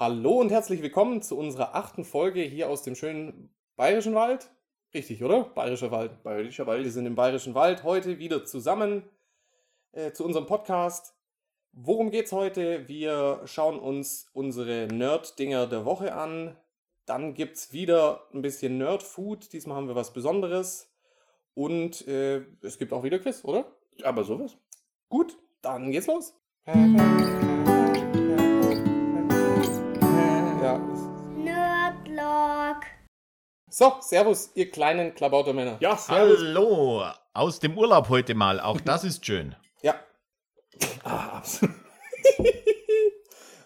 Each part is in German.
Hallo und herzlich willkommen zu unserer achten Folge hier aus dem schönen Bayerischen Wald. Richtig, oder? Bayerischer Wald. Bayerischer Wald. Wir sind im Bayerischen Wald heute wieder zusammen äh, zu unserem Podcast. Worum geht's heute? Wir schauen uns unsere Nerd-Dinger der Woche an. Dann gibt's wieder ein bisschen Nerd-Food. Diesmal haben wir was Besonderes. Und äh, es gibt auch wieder Quiz, oder? Aber sowas. Gut, dann geht's los. So, Servus, ihr kleinen Klabautermänner. Ja, Hallo, aus dem Urlaub heute mal. Auch das ist schön. Ja, Ah, absolut.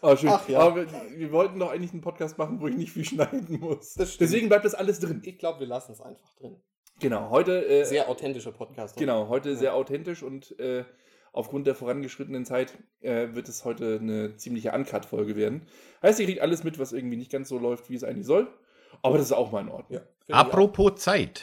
Ah, schön. Ach ja. Aber wir, wir wollten doch eigentlich einen Podcast machen, wo ich nicht viel schneiden muss. Deswegen bleibt das alles drin. ich glaube, wir lassen es einfach drin. Genau, heute, äh, Sehr authentischer Podcast. oder? genau, heute Ja. sehr authentisch und äh, aufgrund der vorangeschrittenen Zeit äh, wird es heute eine ziemliche Uncut-Folge werden. Heißt, ihr kriegt alles mit, was irgendwie nicht ganz so läuft, wie es eigentlich soll. Aber das ist auch mal in Ordnung. Ja, Apropos Zeit.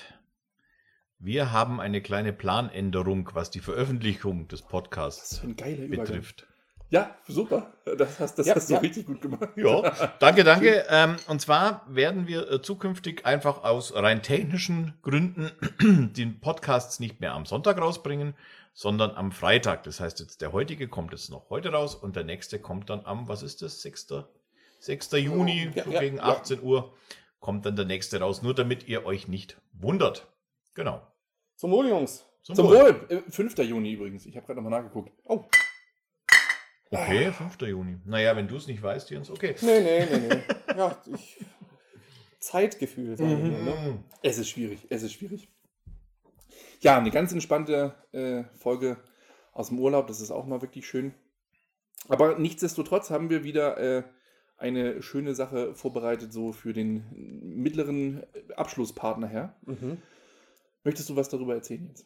Wir haben eine kleine Planänderung, was die Veröffentlichung des Das Podcasts ist so ein geiler Übergang. betrifft. Ja, super. Das hast, das Ja, hast du ja. richtig gut gemacht. Ja, danke, danke. Ähm, und zwar werden wir äh, zukünftig einfach aus rein technischen Gründen den Podcasts nicht mehr am Sonntag rausbringen, sondern am Freitag. Das heißt, jetzt der heutige kommt jetzt noch heute raus und der nächste kommt dann am, was ist das, 6. 6. Juni, Ja, so ja, gegen ja. 18 Uhr, kommt dann der nächste raus, nur damit ihr euch nicht wundert. Genau. Zum Wohl, Jungs. Zum Zum Wohl. Wohl. Äh, 5. Juni übrigens. Ich habe gerade nochmal nachgeguckt. Oh, Okay, 5. Juni. Naja, wenn du es nicht weißt, Jens, okay. nee, nee, nee, nee. Ja, ich. Zeitgefühl, sagen wir, ne? Mhm. Es ist schwierig, es ist schwierig. Ja, eine ganz entspannte äh, Folge aus dem Urlaub, das ist auch mal wirklich schön. Aber nichtsdestotrotz haben wir wieder äh, eine schöne Sache vorbereitet, so für den mittleren Abschlusspartner her. Mhm. Möchtest du was darüber erzählen jetzt?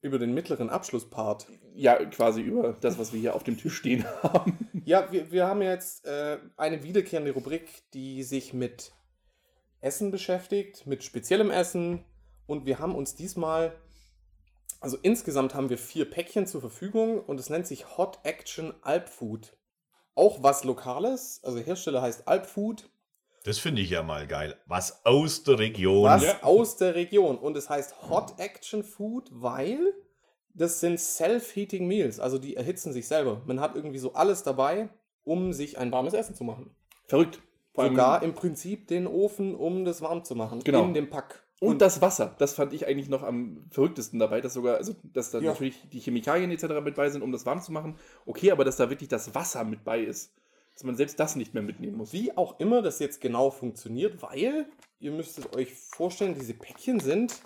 Über den mittleren Abschlusspart. Ja, quasi über das, was wir hier auf dem Tisch stehen haben. Ja, wir, wir haben jetzt äh, eine wiederkehrende Rubrik, die sich mit Essen beschäftigt, mit speziellem Essen. Und wir haben uns diesmal, also insgesamt haben wir vier Päckchen zur Verfügung und es nennt sich Hot Action Alpfood. Auch was Lokales, also Hersteller heißt Alpfood, Das finde ich ja mal geil. Was aus der Region. was Ja. aus der Region. Und es heißt Hot Action Food, weil das sind Self-Heating Meals, also die erhitzen sich selber. Man hat irgendwie so alles dabei, um sich ein warmes Essen zu machen. Verrückt. Sogar im Prinzip den Ofen, um das warm zu machen. Genau. In dem Pack. Und das Wasser, das fand ich eigentlich noch am verrücktesten dabei, dass sogar, also dass da Ja. natürlich die Chemikalien etc. mit bei sind, um das warm zu machen. Okay, aber dass da wirklich das Wasser mit bei ist. Dass man selbst das nicht mehr mitnehmen muss. Wie auch immer das jetzt genau funktioniert, weil ihr müsstet euch vorstellen, diese Päckchen sind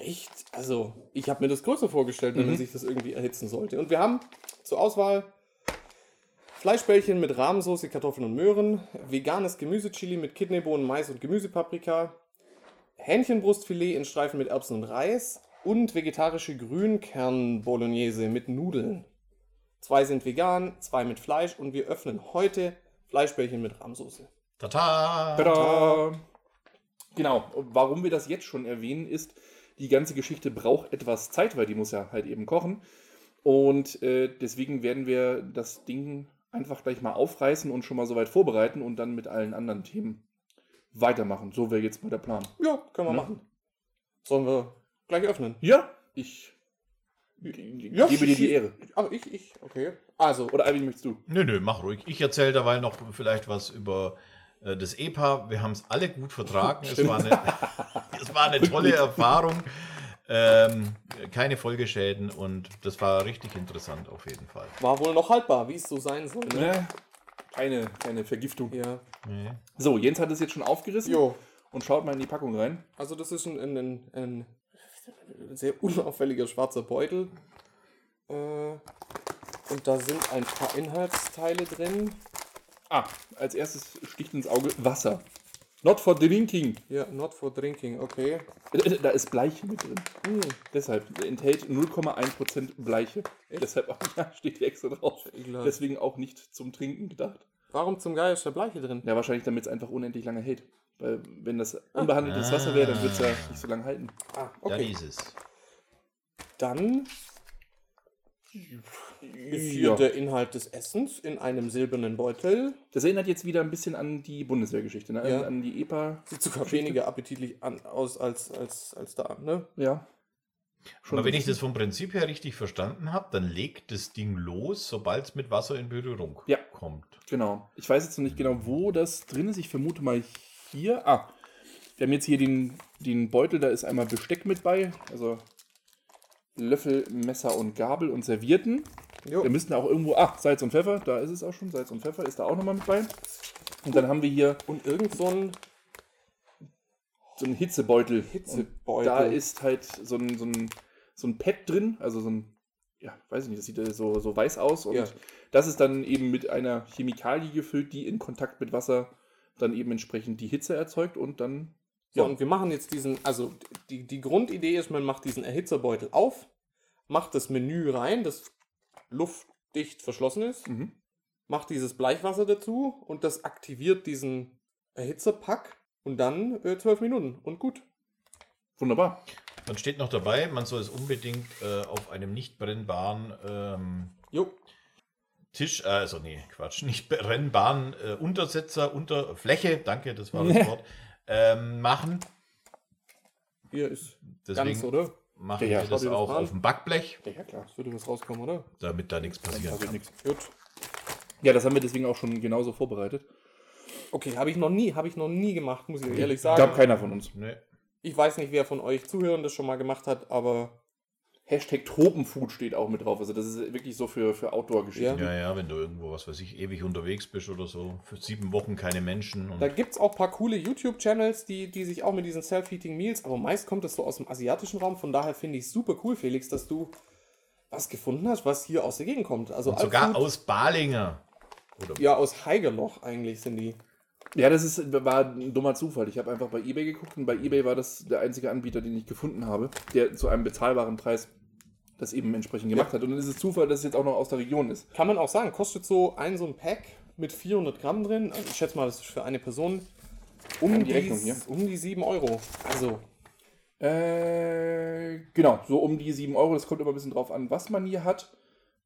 recht, also ich habe mir das größer vorgestellt, wenn man Mhm. sich das irgendwie erhitzen sollte. Und wir haben zur Auswahl Fleischbällchen mit Rahmsoße, Kartoffeln und Möhren, veganes Gemüsechili mit Kidneybohnen, Mais und Gemüsepaprika, Hähnchenbrustfilet in Streifen mit Erbsen und Reis und vegetarische Grünkern-Bolognese mit Nudeln. Zwei sind vegan, zwei mit Fleisch und wir öffnen heute Fleischbällchen mit Rahmsoße. Tata! Tada! Genau, warum wir das jetzt schon erwähnen, ist, die ganze Geschichte braucht etwas Zeit, weil die muss ja halt eben kochen. Und äh, deswegen werden wir das Ding einfach gleich mal aufreißen und schon mal soweit vorbereiten und dann mit allen anderen Themen weitermachen. So wäre jetzt mal der Plan. Ja, können wir Ne? machen. Sollen wir gleich öffnen? Ja, ich Ja, gebe dir die Ehre. Aber ich, ich, okay. Also, Oder Alvin, möchtest du? Nö, nö, mach ruhig. Ich erzähle dabei noch vielleicht was über äh, das EPA. Wir haben es alle gut vertragen. Es war, eine, es war eine tolle Erfahrung. Ähm, keine Folgeschäden und das war richtig interessant auf jeden Fall. war wohl noch haltbar, wie es so sein soll. Ne? Ne? Keine, keine Vergiftung. Ja. Nee. So, Jens hat es jetzt schon aufgerissen Jo, und schaut mal in die Packung rein. also das ist ein, ein, ein, ein sehr unauffälliger schwarzer Beutel. Äh, und da sind ein paar Inhaltsteile drin. Ah, als erstes sticht ins Auge Wasser. Not for drinking. Ja, not for drinking, okay. Äh, Da ist Bleiche mit drin. Hm, Deshalb enthält 0,1% Bleiche. Echt? Deshalb auch, ja, steht hier extra drauf. Deswegen auch nicht zum Trinken gedacht. Warum zum Geier ist da Bleiche drin? Ja, wahrscheinlich, damit es einfach unendlich lange hält. Weil, wenn das unbehandeltes Wasser wäre, dann würde es ja nicht so lange halten. Ah, Ja, okay. dieses. Dann Ist hier der Inhalt des Essens in einem silbernen Beutel. Das erinnert jetzt wieder ein bisschen an die Bundeswehrgeschichte, ne? Ja. An, an die EPA. Sieht sogar weniger appetitlich an, aus als, als, als da, ne? Ja. Aber wenn ich das vom Prinzip her richtig verstanden habe, dann legt das Ding los, sobald es mit Wasser in Berührung Ja. kommt. Genau. Ich weiß jetzt noch nicht genau, wo das drin ist. Ich vermute mal hier. Ah, wir haben jetzt hier den, den Beutel, da ist einmal Besteck mit bei. Also Löffel, Messer und Gabel und Servierten. Jo. Wir müssten auch irgendwo. Ah, Salz und Pfeffer, da ist es auch schon. Salz und Pfeffer ist da auch nochmal mit bei. Und dann haben wir hier Und irgend so ein so einen Hitzebeutel. Hitzebeutel. Und da ist halt so ein, so ein, so ein Pad drin, also so ein, ja, weiß ich nicht, das sieht so, so weiß aus. Und Ja. das ist dann eben mit einer Chemikalie gefüllt, die in Kontakt mit Wasser dann eben entsprechend die Hitze erzeugt und dann. So, Ja. und wir machen jetzt diesen, also die, die Grundidee ist, man macht diesen Erhitzerbeutel auf, macht das Menü rein, das luftdicht verschlossen ist, Mhm. macht dieses Bleichwasser dazu und das aktiviert diesen Erhitzerpack und dann äh, 12 Minuten und gut. Wunderbar. Dann steht noch dabei, man soll es unbedingt äh, auf einem nicht brennbaren ähm, Jo, Tisch, äh, also nee, Quatsch, nicht brennbaren äh, Untersetzer, unter Fläche, danke, das war das Wort, ähm, machen. hier ist Deswegen ganz, oder? machen Ja, wir das das auch an. auf dem Backblech, Ja, klar. Das würde was rauskommen, oder? damit da nichts passieren kann. nichts. Gut. Ja, das haben wir deswegen auch schon genauso vorbereitet. Okay, habe ich noch nie, habe ich noch nie gemacht, muss ich ehrlich Ich sagen. glaube, keiner von uns. Nee. Ich weiß nicht, wer von euch Zuhörern das schon mal gemacht hat, aber Hashtag Tropenfood steht auch mit drauf. Also, das ist wirklich so für, für Outdoor-Geschichten. Ja. Ja, wenn du irgendwo, was weiß ich, ewig unterwegs bist oder so, für sieben Wochen keine Menschen. Und Da gibt es auch ein paar coole YouTube-Channels, die, die sich auch mit diesen Self-Heating Meals, aber meist kommt das so aus dem asiatischen Raum. Von daher finde ich es super cool, Felix, dass du was gefunden hast, was hier aus der Gegend kommt. Also und sogar aus Balinger. Oder Ja, aus Heigerloch eigentlich sind die. Ja, das ist, war ein dummer Zufall. Ich habe einfach bei eBay geguckt und bei eBay war das der einzige Anbieter, den ich gefunden habe, der zu einem bezahlbaren Preis das eben entsprechend gemacht hat. Und dann ist es Zufall, dass es jetzt auch noch aus der Region ist. Kann man auch sagen, kostet so ein so ein Pack mit 400 Gramm drin. Also ich schätze mal, das ist für eine Person um, die, die Rechnung hier. um die 7 Euro. Also, Äh, genau, so um die 7 Euro. Das kommt immer ein bisschen drauf an, was man hier hat.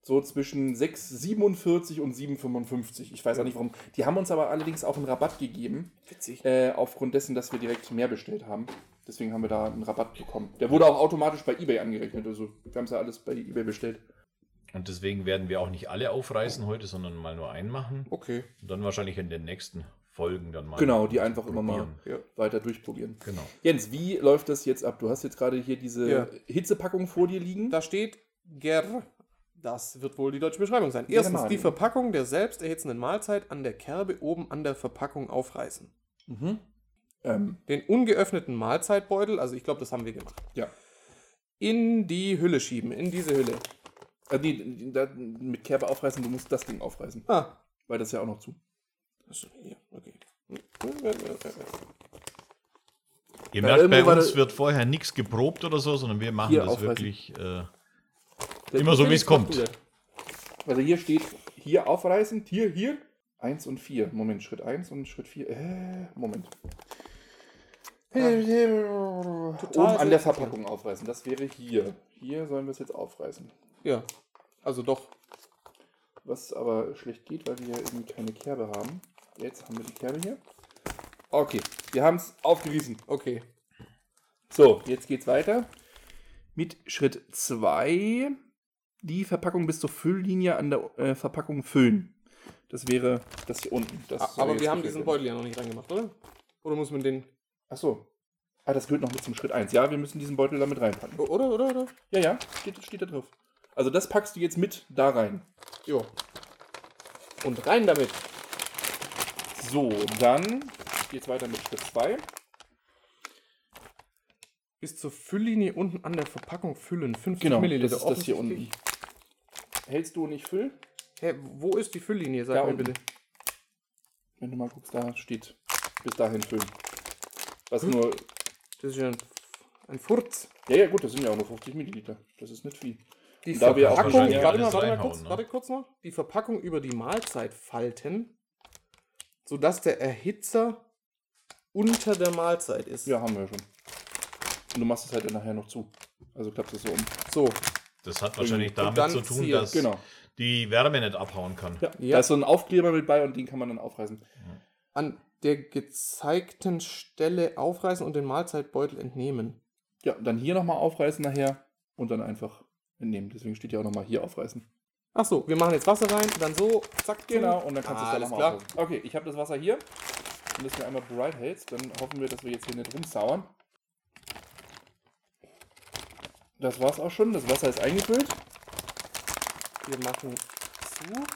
So zwischen 6,47 und 7,55. Ich weiß auch nicht warum. Die haben uns aber allerdings auch einen Rabatt gegeben, witzig. äh, aufgrund dessen, dass wir direkt mehr bestellt haben. Deswegen haben wir da einen Rabatt bekommen. Der wurde auch automatisch bei eBay angerechnet. Also wir haben es ja alles bei eBay bestellt. Und deswegen werden wir auch nicht alle aufreißen heute, sondern mal nur einen machen. Okay. Und dann wahrscheinlich in den nächsten Folgen dann mal. Genau, die einfach immer mal probieren. Ja. weiter durchprobieren. Genau. Jens, wie läuft das jetzt ab? Du hast jetzt gerade hier diese Ja. Hitzepackung vor dir liegen. Da steht Ger. Das wird wohl die deutsche Beschreibung sein. Erstens die Verpackung der selbst erhitzenden Mahlzeit an der Kerbe oben an der Verpackung aufreißen. Mhm. Ähm, Den ungeöffneten Mahlzeitbeutel, also ich glaube, das haben wir gemacht, ja. in die Hülle schieben, in diese Hülle. Äh, nee, da, mit Kerbe aufreißen, du musst das Ding aufreißen. Ah, Weil das ist ja auch noch zu. achso, hier, okay. Ihr merkt, bei irgendwo war uns wird vorher nichts geprobt oder so, sondern wir machen das aufreißen. wirklich äh, Der- immer so, wie es kommt. Also hier steht, hier aufreißen, hier, hier. Eins und vier. Moment, Schritt eins und Schritt vier. Äh, Moment. Oben an der Verpackung aufreißen. Das wäre hier. Hier sollen wir es jetzt aufreißen. Ja, also doch. Was aber schlecht geht, weil wir ja irgendwie keine Kerbe haben. Jetzt haben wir die Kerbe hier. Okay, wir haben es aufgerissen. Okay. So, jetzt geht's weiter. Mit Schritt 2 die Verpackung bis zur Fülllinie an der äh, Verpackung füllen. Das wäre das hier unten. Das Aber wir haben diesen. Beutel ja noch nicht reingemacht, oder? Oder muss man den. Ach so. Ah, das gehört noch mit zum Schritt 1. Ja, wir müssen diesen Beutel damit reinpacken. Oder, oder, oder? Ja, ja, steht, steht da drauf. Also das packst du jetzt mit da rein. Jo. Und rein damit. So, dann geht's weiter mit Schritt 2. Bis zur Fülllinie unten an der Verpackung füllen. 50 Genau, Milliliter. das ist das hier unten. Hältst du und ich füll? Hä, wo ist die Fülllinie? Sag Da mir unten. bitte. Wenn du mal guckst, da steht bis dahin füllen. Was Hm. nur. Das ist ja ein, ein Furz. Ja, ja, gut, das sind ja auch nur 50 Milliliter. Das ist nicht viel. Die Und da wir auch Verpackung, warte mal, warte mal kurz, ne? warte kurz noch. Die Verpackung über die Mahlzeit falten, sodass der Erhitzer unter der Mahlzeit ist. Ja, haben wir schon. Und du machst es halt dann nachher noch zu. Also klappst es so um. So, Das hat wahrscheinlich Und damit dann zu tun, dass Genau. die Wärme nicht abhauen kann. Ja, Ja. Da ist so ein Aufkleber mit bei und den kann man dann aufreißen. An der gezeigten Stelle aufreißen und den Mahlzeitbeutel entnehmen. Ja, dann hier nochmal aufreißen nachher und dann einfach entnehmen. Deswegen steht ja auch nochmal hier aufreißen. Ach so, wir machen jetzt Wasser rein, dann so, zack, Genau, und dann kannst du es ah, dann alles nochmal. Okay, ich habe das Wasser hier. Wenn du es mir einmal bereit hältst, dann hoffen wir, dass wir jetzt hier nicht rumsauern. Das war's auch schon. Das Wasser ist eingefüllt. Wir machen zu.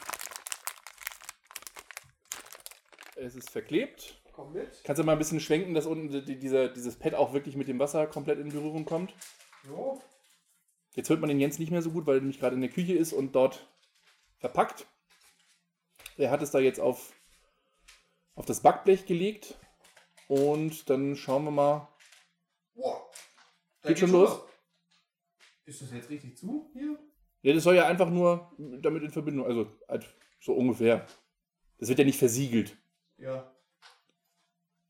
Es ist verklebt. Komm mit. Kannst du mal ein bisschen schwenken, dass unten die, dieser, dieses Pad auch wirklich mit dem Wasser komplett in Berührung kommt? So. Jetzt hört man den Jens nicht mehr so gut, weil er nämlich gerade in der Küche ist und dort verpackt. Er hat es da jetzt auf, auf das Backblech gelegt. Und dann schauen wir mal. Wow. Geht schon los? Ist das jetzt richtig zu hier? Ja, das soll ja einfach nur damit in Verbindung, also halt so ungefähr. Das wird ja nicht versiegelt. Ja.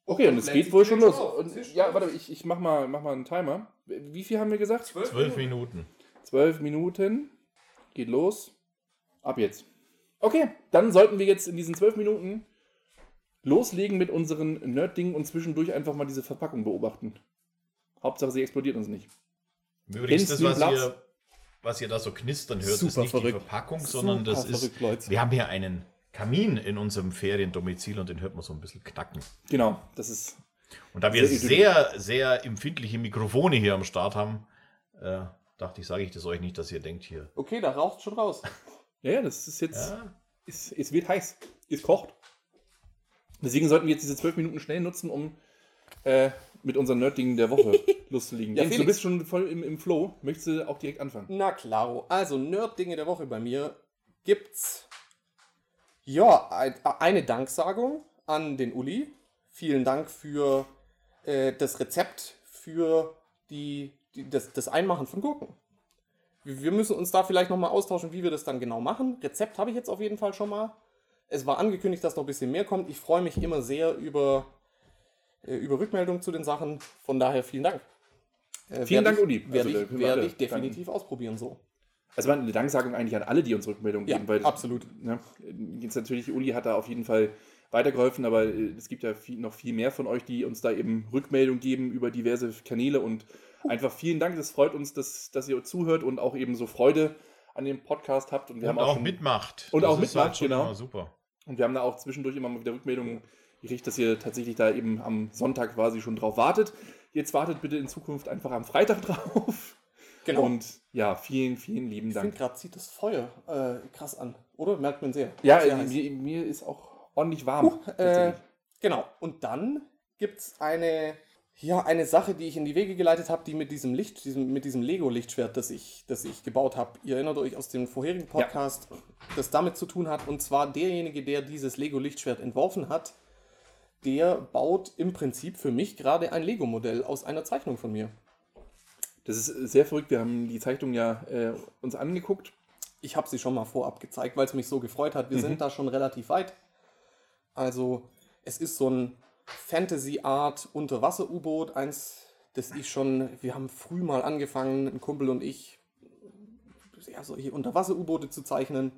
Okay, und es geht wohl schon los. Und, ja, warte, ich, ich mach, mal, mach mal einen Timer. Wie viel haben wir gesagt? Zwölf Minuten. Zwölf Minuten. Geht los. Ab jetzt. Okay, dann sollten wir jetzt in diesen zwölf Minuten loslegen mit unseren Nerd-Dingen und zwischendurch einfach mal diese Verpackung beobachten. Hauptsache, sie explodiert uns nicht. Übrigens, das, was ihr, was ihr da so knistern hört, ist Super nicht die verrückt. Verpackung, sondern das Super ist. verrückt. Wir haben hier einen Kamin in unserem Feriendomizil und den hört man so ein bisschen knacken. Genau, das ist. Und da wir Sehr sehr, sehr empfindliche Mikrofone hier am Start haben, äh, dachte ich, sage ich das euch nicht, dass ihr denkt hier. Okay, da raucht schon raus. Ja, ja, das ist jetzt. Ja, Es, es wird heiß. Es kocht. Deswegen sollten wir jetzt diese zwölf Minuten schnell nutzen, um äh, mit unseren Nerd-Dingen der Woche loszulegen. Ja, Jens, du bist schon voll im, im Flow. Möchtest du auch direkt anfangen? Na klaro. Also, Nerd-Dinge der Woche bei mir gibt's ja ein, eine Danksagung an den Uli. Vielen Dank für äh, das Rezept für die, die, das, das Einmachen von Gurken. Wir müssen uns da vielleicht nochmal austauschen, wie wir das dann genau machen. Rezept habe ich jetzt auf jeden Fall schon mal. Es war angekündigt, dass noch ein bisschen mehr kommt. Ich freue mich immer sehr über, über Rückmeldungen zu den Sachen. Von daher vielen Dank. Äh, Vielen Dank, ich, Uli. Werde Also, ich, werde ich definitiv ausprobieren so. Also war eine Danksagung eigentlich an alle, die uns Rückmeldungen Ja, geben, weil absolut. Ne, jetzt natürlich, Uli hat da auf jeden Fall weitergeholfen, aber äh, es gibt ja viel, noch viel mehr von euch, die uns da eben Rückmeldung geben über diverse Kanäle und einfach vielen Dank. Das freut uns, dass, dass ihr zuhört und auch eben so Freude an dem Podcast habt. Und wir und haben auch, auch schon, mitmacht. Und Das auch mitmacht, schon genau. Super. und wir haben da auch zwischendurch immer mal wieder Rückmeldungen gekriegt, dass ihr tatsächlich da eben am Sonntag quasi schon drauf wartet. Jetzt wartet bitte in Zukunft einfach am Freitag drauf. Genau. Und ja, vielen, vielen lieben Ich finde Dank. gerade zieht das Feuer äh, krass an, oder? Merkt man sehr. Ja, sehr äh, mir, mir ist auch ordentlich warm. Huh, äh, genau. Und dann gibt es eine, ja, eine Sache, die ich in die Wege geleitet habe, die mit diesem Licht, diesem, mit diesem Lego-Lichtschwert, das ich, das ich gebaut habe. Ihr erinnert euch aus dem vorherigen Podcast, das damit zu tun hat. Und zwar derjenige, der dieses Lego-Lichtschwert entworfen hat, der baut im Prinzip für mich gerade ein Lego-Modell aus einer Zeichnung von mir. Das ist sehr verrückt. Wir haben die Zeichnung ja äh, uns angeguckt. Ich habe sie schon mal vorab gezeigt, weil es mich so gefreut hat. Wir sind da schon relativ weit. Also, es ist so ein Fantasy-Art Unterwasser-U-Boot, eins, das ich schon, wir haben früh mal angefangen, ein Kumpel und ich, ja, solche Unterwasser-U-Boote zu zeichnen.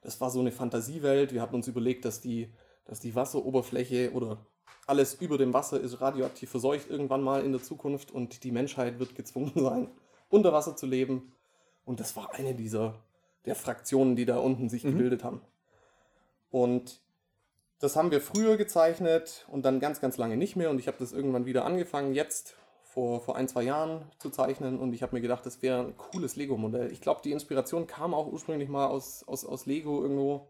Das war so eine Fantasiewelt. Wir hatten uns überlegt, dass die, dass die Wasseroberfläche oder alles über dem Wasser ist radioaktiv verseucht irgendwann mal in der Zukunft und die Menschheit wird gezwungen sein, unter Wasser zu leben. Und das war eine dieser der Fraktionen, die da unten sich gebildet haben. Und das haben wir früher gezeichnet und dann ganz, ganz lange nicht mehr. Und ich habe das irgendwann wieder angefangen, jetzt vor, vor ein, zwei Jahren zu zeichnen. Und ich habe mir gedacht, das wäre ein cooles Lego-Modell. Ich glaube, die Inspiration kam auch ursprünglich mal aus, aus, aus Lego irgendwo.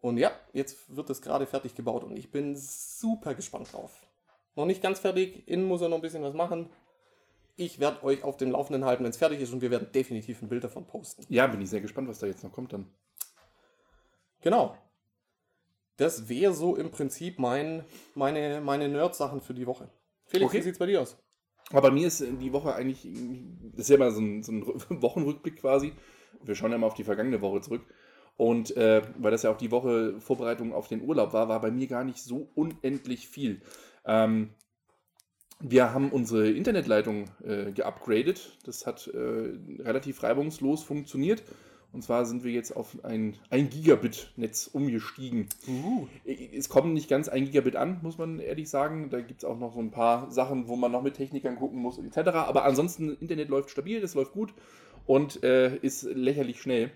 Und ja, jetzt wird das gerade fertig gebaut und ich bin super gespannt drauf. Noch nicht ganz fertig, innen muss er noch ein bisschen was machen. Ich werde euch auf dem Laufenden halten, wenn es fertig ist und wir werden definitiv ein Bild davon posten. Ja, bin ich sehr gespannt, was da jetzt noch kommt dann. Genau. Das wäre so im Prinzip mein, meine, meine Nerd-Sachen für die Woche. Felix, Okay. wie sieht's bei dir aus? Aber bei mir ist die Woche eigentlich, das ist ja immer so ein, so ein Wochenrückblick quasi. Wir schauen ja mal auf die vergangene Woche zurück. Und äh, weil das ja auch die Woche Vorbereitung auf den Urlaub war, war bei mir gar nicht so unendlich viel. Ähm, Wir haben unsere Internetleitung äh, geupgradet. Das hat äh, relativ reibungslos funktioniert. Und zwar sind wir jetzt auf ein 1 Gigabit-Netz umgestiegen. Uh. Es kommen nicht ganz 1 Gigabit an, muss man ehrlich sagen. Da gibt es auch noch so ein paar Sachen, wo man noch mit Technikern gucken muss, etc. Aber ansonsten, Internet läuft stabil, das läuft gut und äh, ist lächerlich schnell.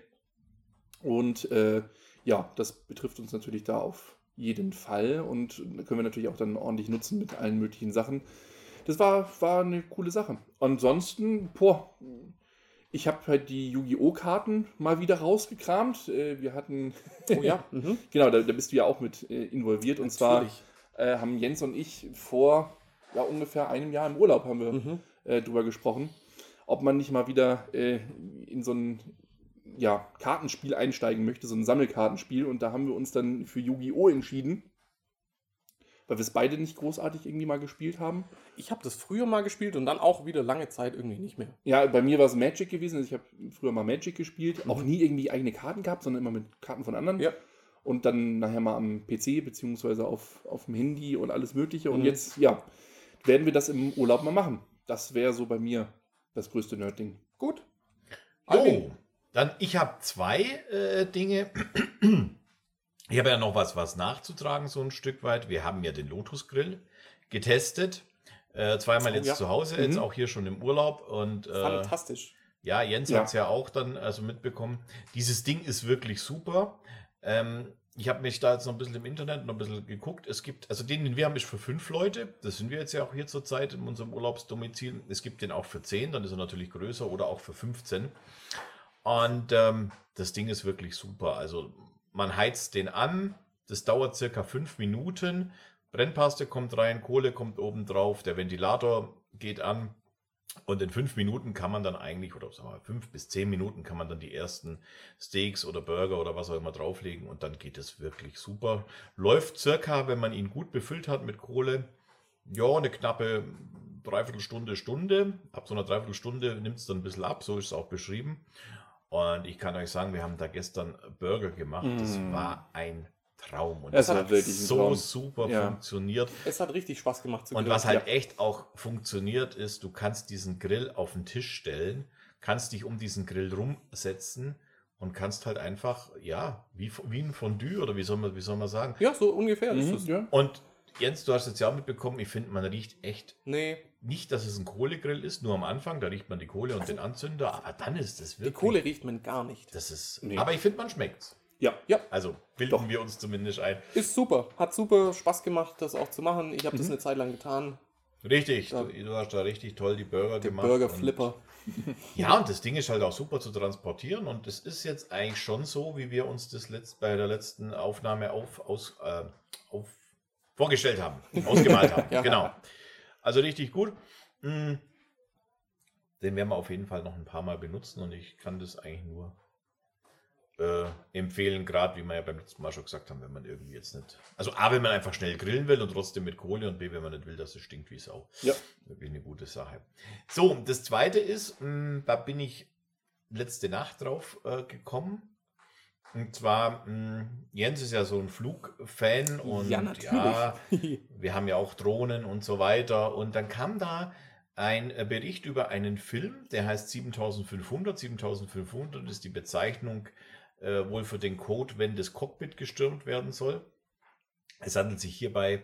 Und äh, ja, das betrifft uns natürlich da auf jeden Fall und können wir natürlich auch dann ordentlich nutzen mit allen möglichen Sachen. Das war, war eine coole Sache. Ansonsten, boah, ich habe halt die Yu-Gi-Oh! Karten mal wieder rausgekramt. Äh, wir hatten, Oh ja. Mhm. genau, da, da bist du ja auch mit äh, involviert. Und zwar Natürlich. äh, haben Jens und ich vor ja, ungefähr einem Jahr im Urlaub haben wir Mhm. äh, drüber gesprochen, ob man nicht mal wieder äh, in so ein ja, Kartenspiel einsteigen möchte, so ein Sammelkartenspiel. Und da haben wir uns dann für Yu-Gi-Oh! entschieden, weil wir es beide nicht großartig irgendwie mal gespielt haben. Ich habe das früher mal gespielt und dann auch wieder lange Zeit irgendwie nicht mehr. Ja, bei mir war es Magic gewesen. Also ich habe früher mal Magic gespielt, Mhm. auch nie irgendwie eigene Karten gehabt, sondern immer mit Karten von anderen. Ja. Und dann nachher mal am PC beziehungsweise auf, auf dem Handy und alles Mögliche. Und Mhm. jetzt, ja, werden wir das im Urlaub mal machen. Das wäre so bei mir das größte Nerdding. Gut. Oh, dann ich habe zwei äh, Dinge. Ich habe ja noch was, was nachzutragen, so ein Stück weit. Wir haben ja den Lotus Grill getestet. Äh, zweimal Oh, jetzt ja. zu Hause, jetzt Mhm. auch hier schon im Urlaub. Und äh, Fantastisch. ja, Jens Ja. hat es ja auch dann also mitbekommen. Dieses Ding ist wirklich super. Ähm, ich habe mich da jetzt noch ein bisschen im Internet noch ein bisschen geguckt. Es gibt, also den, den wir haben, ist für fünf Leute. Das sind wir jetzt ja auch hier zurzeit in unserem Urlaubsdomizil. Es gibt den auch für zehn, dann ist er natürlich größer oder auch für 15. Und ähm, das Ding ist wirklich super. Also man heizt den an, das dauert circa fünf Minuten. Brennpaste kommt rein, Kohle kommt oben drauf, der Ventilator geht an. Und in fünf Minuten kann man dann eigentlich, oder sagen wir mal, fünf bis zehn Minuten kann man dann die ersten Steaks oder Burger oder was auch immer drauflegen und dann geht es wirklich super. Läuft circa, wenn man ihn gut befüllt hat mit Kohle, ja, eine knappe Dreiviertelstunde, Stunde. Ab so einer Dreiviertelstunde nimmt es dann ein bisschen ab, so ist es auch beschrieben. Und ich kann euch sagen, wir haben da gestern Burger gemacht. Das Mm. war ein Traum. Und Das das hat so Traum. super Ja. funktioniert. Es hat richtig Spaß gemacht zu Und grillen. was halt Ja. echt auch funktioniert, ist, du kannst diesen Grill auf den Tisch stellen, kannst dich um diesen Grill rumsetzen und kannst halt einfach, ja, wie, wie ein Fondue oder wie soll man, wie soll man sagen. Ja, so ungefähr ist Mhm, es. ja. Und Jens, du hast jetzt ja auch mitbekommen, ich finde, man riecht echt Nee, nicht, dass es ein Kohlegrill ist, nur am Anfang, da riecht man die Kohle und den Anzünder, aber dann ist es die wirklich. Kohle riecht man gar nicht. Das ist. Nee. Aber ich finde, man schmeckt's. Ja. Ja, Also bilden Doch. wir uns zumindest ein. ist super. Hat super Spaß gemacht, das auch zu machen. Ich habe das Mhm. eine Zeit lang getan. Richtig, Ja. du, hast da richtig toll die Burger Der gemacht. Burger und- Flipper. Ja, und das Ding ist halt auch super zu transportieren und es ist jetzt eigentlich schon so, wie wir uns das letzt, bei der letzten Aufnahme auf, aus, äh, auf, vorgestellt haben, ausgemalt haben. Ja. Genau. Also richtig gut. Mm. Den werden wir auf jeden Fall noch ein paar Mal benutzen und ich kann das eigentlich nur äh, empfehlen, gerade wie wir ja beim letzten Mal schon gesagt haben, wenn man irgendwie jetzt nicht. Also A, wenn man einfach schnell grillen will und trotzdem mit Kohle und B, wenn man nicht will, dass es stinkt wie Sau. Ja. Wirklich eine gute Sache. So, das zweite ist, mh, da bin ich letzte Nacht drauf äh, gekommen. Und zwar, mh, Jens ist ja so ein Flugfan und Ja, ja, wir haben ja auch Drohnen und so weiter. Und dann kam da ein Bericht über einen Film, der heißt 7500. 7500 ist die Bezeichnung äh, wohl für den Code, wenn das Cockpit gestürmt werden soll. Es handelt sich hierbei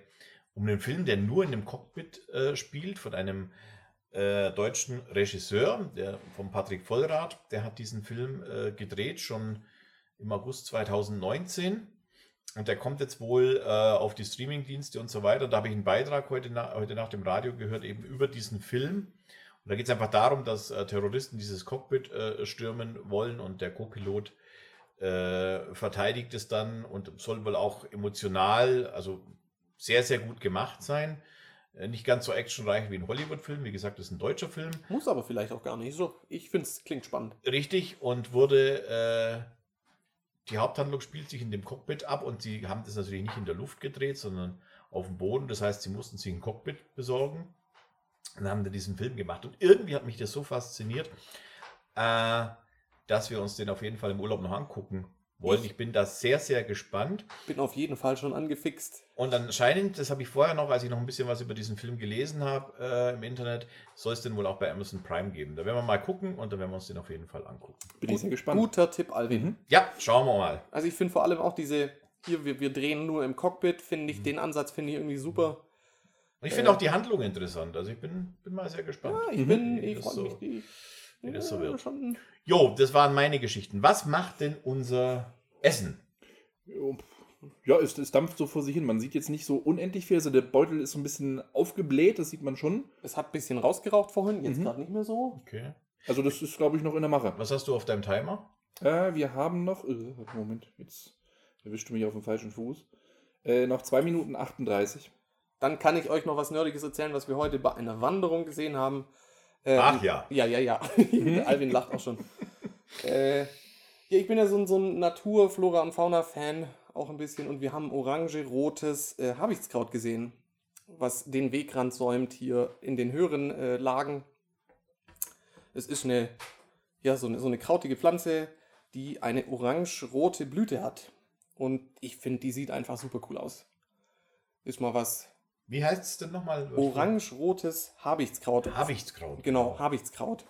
um einen Film, der nur in dem Cockpit äh, spielt, von einem äh, deutschen Regisseur, der von Patrick Vollrath. Der hat diesen Film äh, gedreht, schon im August 2019. Und der kommt jetzt wohl äh, auf die Streamingdienste und so weiter. Da habe ich einen Beitrag heute, na heute nach dem Radio gehört, eben über diesen Film. Und da geht es einfach darum, dass äh, Terroristen dieses Cockpit äh, stürmen wollen und der Co-Pilot äh, verteidigt es dann und soll wohl auch emotional, also sehr, sehr gut gemacht sein. Äh, nicht ganz so actionreich wie ein Hollywood-Film. Wie gesagt, das ist ein deutscher Film. Muss aber vielleicht auch gar nicht so. Ich finde es klingt spannend. Richtig, und wurde, äh, die Haupthandlung spielt sich in dem Cockpit ab und sie haben das natürlich nicht in der Luft gedreht, sondern auf dem Boden. Das heißt, sie mussten sich ein Cockpit besorgen und haben dann diesen Film gemacht. Und irgendwie hat mich das so fasziniert, äh, dass wir uns den auf jeden Fall im Urlaub noch angucken wollen. Ich bin da sehr, sehr gespannt. Bin auf jeden Fall schon angefixt. Und anscheinend, das habe ich vorher noch, als ich noch ein bisschen was über diesen Film gelesen habe äh, im Internet, soll es den wohl auch bei Amazon Prime geben. Da werden wir mal gucken und dann werden wir uns den auf jeden Fall angucken. Bin ich sehr gespannt. Guter Tipp, Alvin. Mhm. Ja, schauen wir mal. Also ich finde vor allem auch diese, hier, wir, wir drehen nur im Cockpit, finde ich, den Ansatz finde ich irgendwie super. Und ich finde auch die Handlung interessant. Also ich bin, bin mal sehr gespannt. Ja, ich Mhm. bin, Wie ich freue so- mich. Die, wie das so ja, wird. Schon, Jo, das waren meine Geschichten. Was macht denn unser Essen? Ja, es, es dampft so vor sich hin. Man sieht jetzt nicht so unendlich viel. Also der Beutel ist so ein bisschen aufgebläht, das sieht man schon. es hat ein bisschen rausgeraucht vorhin, jetzt Mhm. gerade nicht mehr so. Okay. Also das ist, glaube ich, noch in der Mache. Was hast du auf deinem Timer? Äh, wir haben noch. Äh, warte, Moment, jetzt erwischt du mich auf dem falschen Fuß. Äh, noch 2 Minuten 38. Dann kann ich euch noch was Nerdiges erzählen, was wir heute bei einer Wanderung gesehen haben. Äh, Ach ja. Ja, ja, ja. Der Alvin lacht auch schon. äh, ja, ich bin ja so ein, so ein Natur-, Flora- und Fauna-Fan auch ein bisschen und wir haben orange-rotes äh, Habichtskraut gesehen, was den Wegrand säumt hier in den höheren äh, Lagen. Es ist eine, ja, so eine, so eine krautige Pflanze, die eine orange-rote Blüte hat. Und ich finde, die sieht einfach super cool aus. Ist mal was Wie heißt es denn nochmal? orange-rotes Habichtskraut. Habichtskraut. Genau, Habichtskraut.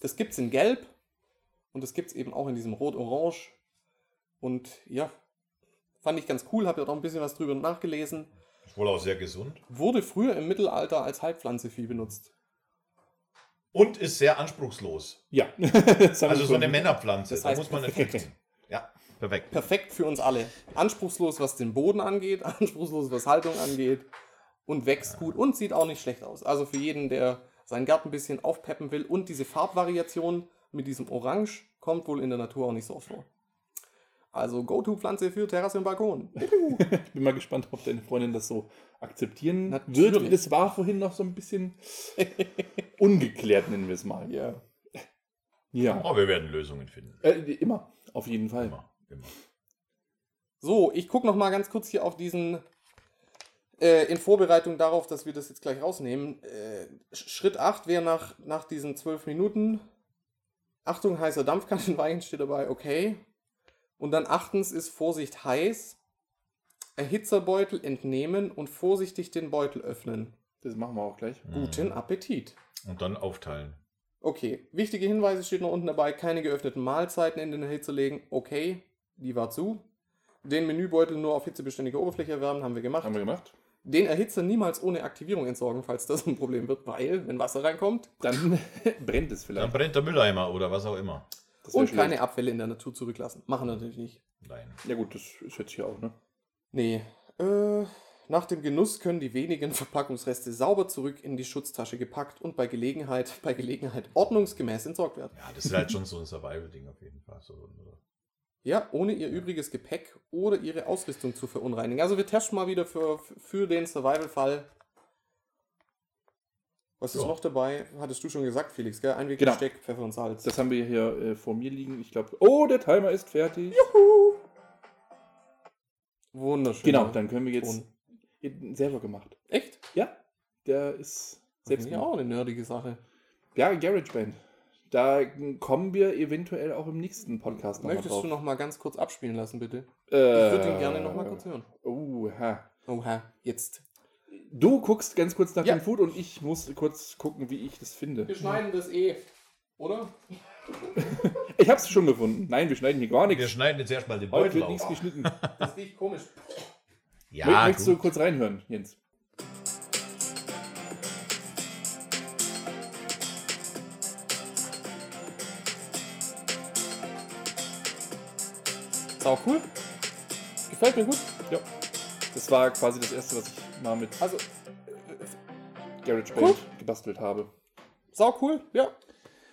Das gibt es in Gelb und das gibt es eben auch in diesem Rot-Orange. Und ja, fand ich ganz cool, habe ja auch ein bisschen was drüber nachgelesen. Ist wohl auch sehr gesund. Wurde früher im Mittelalter als Heilpflanze viel benutzt. Und ist sehr anspruchslos. Ja. Also so eine. Männerpflanze. Das da heißt muss man perfekt. nicht Ja, perfekt. Perfekt für uns alle. Anspruchslos, was den Boden angeht, anspruchslos, was Haltung angeht. Und wächst gut und sieht auch nicht schlecht aus. Also für jeden, der seinen Garten ein bisschen aufpeppen will. Und diese Farbvariation mit diesem Orange kommt wohl in der Natur auch nicht so oft vor. Also Go-To-Pflanze für Terrasse und Balkon. Ich bin mal gespannt, ob deine Freundin das so akzeptieren Natürlich. wird. Das war vorhin noch so ein bisschen ungeklärt, nennen wir es mal. Ja. Ja. Aber wir werden Lösungen finden. Äh, immer, auf jeden Fall. Immer. immer. So, ich gucke noch mal ganz kurz hier auf diesen, äh, in Vorbereitung darauf, dass wir das jetzt gleich rausnehmen. Äh, Sch- Schritt 8 wäre nach, nach diesen 12 Minuten, Achtung, heißer Dampf kann entweichen, steht dabei, okay. Und dann achtens ist Vorsicht heiß, Erhitzerbeutel entnehmen und vorsichtig den Beutel öffnen. Das machen wir auch gleich. Guten Appetit. Und dann aufteilen. Okay, wichtige Hinweise steht noch unten dabei, keine geöffneten Mahlzeiten in den Hitze legen. Okay, die war zu. Den Menübeutel nur auf hitzebeständige Oberfläche erwärmen, haben wir gemacht. Haben wir gemacht. Den Erhitzer niemals ohne Aktivierung entsorgen, falls das ein Problem wird, weil, wenn Wasser reinkommt Dann brennt es Dann vielleicht. brennt der Mülleimer oder was auch immer. Und schlecht. keine Abfälle in der Natur zurücklassen. Machen wir natürlich nicht. Nein. Ja gut, das ist jetzt hier auch, ne? Nee. Äh, nach dem Genuss können die wenigen Verpackungsreste sauber zurück in die Schutztasche gepackt und bei Gelegenheit, bei Gelegenheit ordnungsgemäß entsorgt werden. Ja, das ist halt schon so ein Survival-Ding auf jeden Fall. So? Ja, ohne ihr übriges Gepäck oder ihre Ausrüstung zu verunreinigen. Also wir testen mal wieder für, für den Survival-Fall. Was ist Ja. noch dabei? Hattest du schon gesagt, Felix, gell? Genau. Einwegbesteck, Pfeffer und Salz. Das haben wir hier äh, vor mir liegen. Ich glaube. Oh, der Timer ist fertig. Wunderschön. Genau, dann können wir jetzt Und- selber gemacht. Echt? Ja, der ist selbst Selbst ja auch eine nerdige Sache. Ja, GarageBand. Da kommen wir eventuell auch im nächsten Podcast nochmal Möchtest drauf. du noch mal ganz kurz abspielen lassen, bitte? Äh, Ich würde ihn gerne noch mal kurz hören. Oha. Oha, jetzt. Du guckst ganz kurz nach Ja. dem Food und ich muss kurz gucken, wie ich das finde. Wir schneiden das eh, oder? Ich hab's schon gefunden. Nein, wir schneiden hier gar Wir nichts. schneiden jetzt erstmal den Heute Beutel wird auf. nichts geschnitten. Das riecht komisch. Ja, Möchtest du gut. kurz reinhören, Jens? Sau cool. Gefällt mir gut. Ja. Das war quasi das erste, was ich mal mit Also, GarageBand Cool. gebastelt habe. sau cool, ja.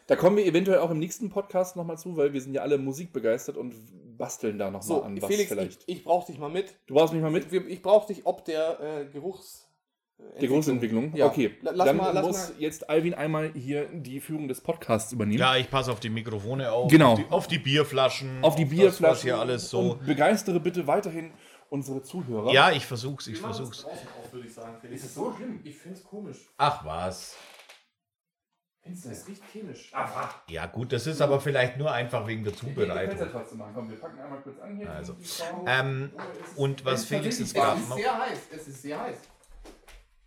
Da kommen wir eventuell auch im nächsten Podcast nochmal zu, weil wir sind ja alle musikbegeistert und basteln da nochmal So, an was Felix, vielleicht. ich, ich brauch dich mal mit. Du brauchst mich mal mit? Wir- Ich brauch dich ob der äh, Geruchs... Die Grundentwicklung? Ja. Okay. La- lass Dann mal- lass muss mal- jetzt Alvin einmal hier die Führung des Podcasts übernehmen. Ja, ich passe auf die Mikrofone auf. Genau. Auf die, auf die Bierflaschen. Auf die Das, Bierflaschen hier alles so. und begeistere bitte weiterhin unsere Zuhörer. Ja, ich versuch's, ich versuch's. draußen auf, würde ich sagen, Felix. Ist es so schlimm? Ich find's komisch. Ach was. Findest du, das riecht chemisch. Ah, Ja, gut, das ist aber vielleicht nur einfach wegen der Wir Zubereitung. ja trotzdem machen. Komm, wir packen einmal kurz an hier. Also, Ähm, Oh, es und was es Felix jetzt gerade Es ist macht. sehr heiß. Es ist sehr heiß.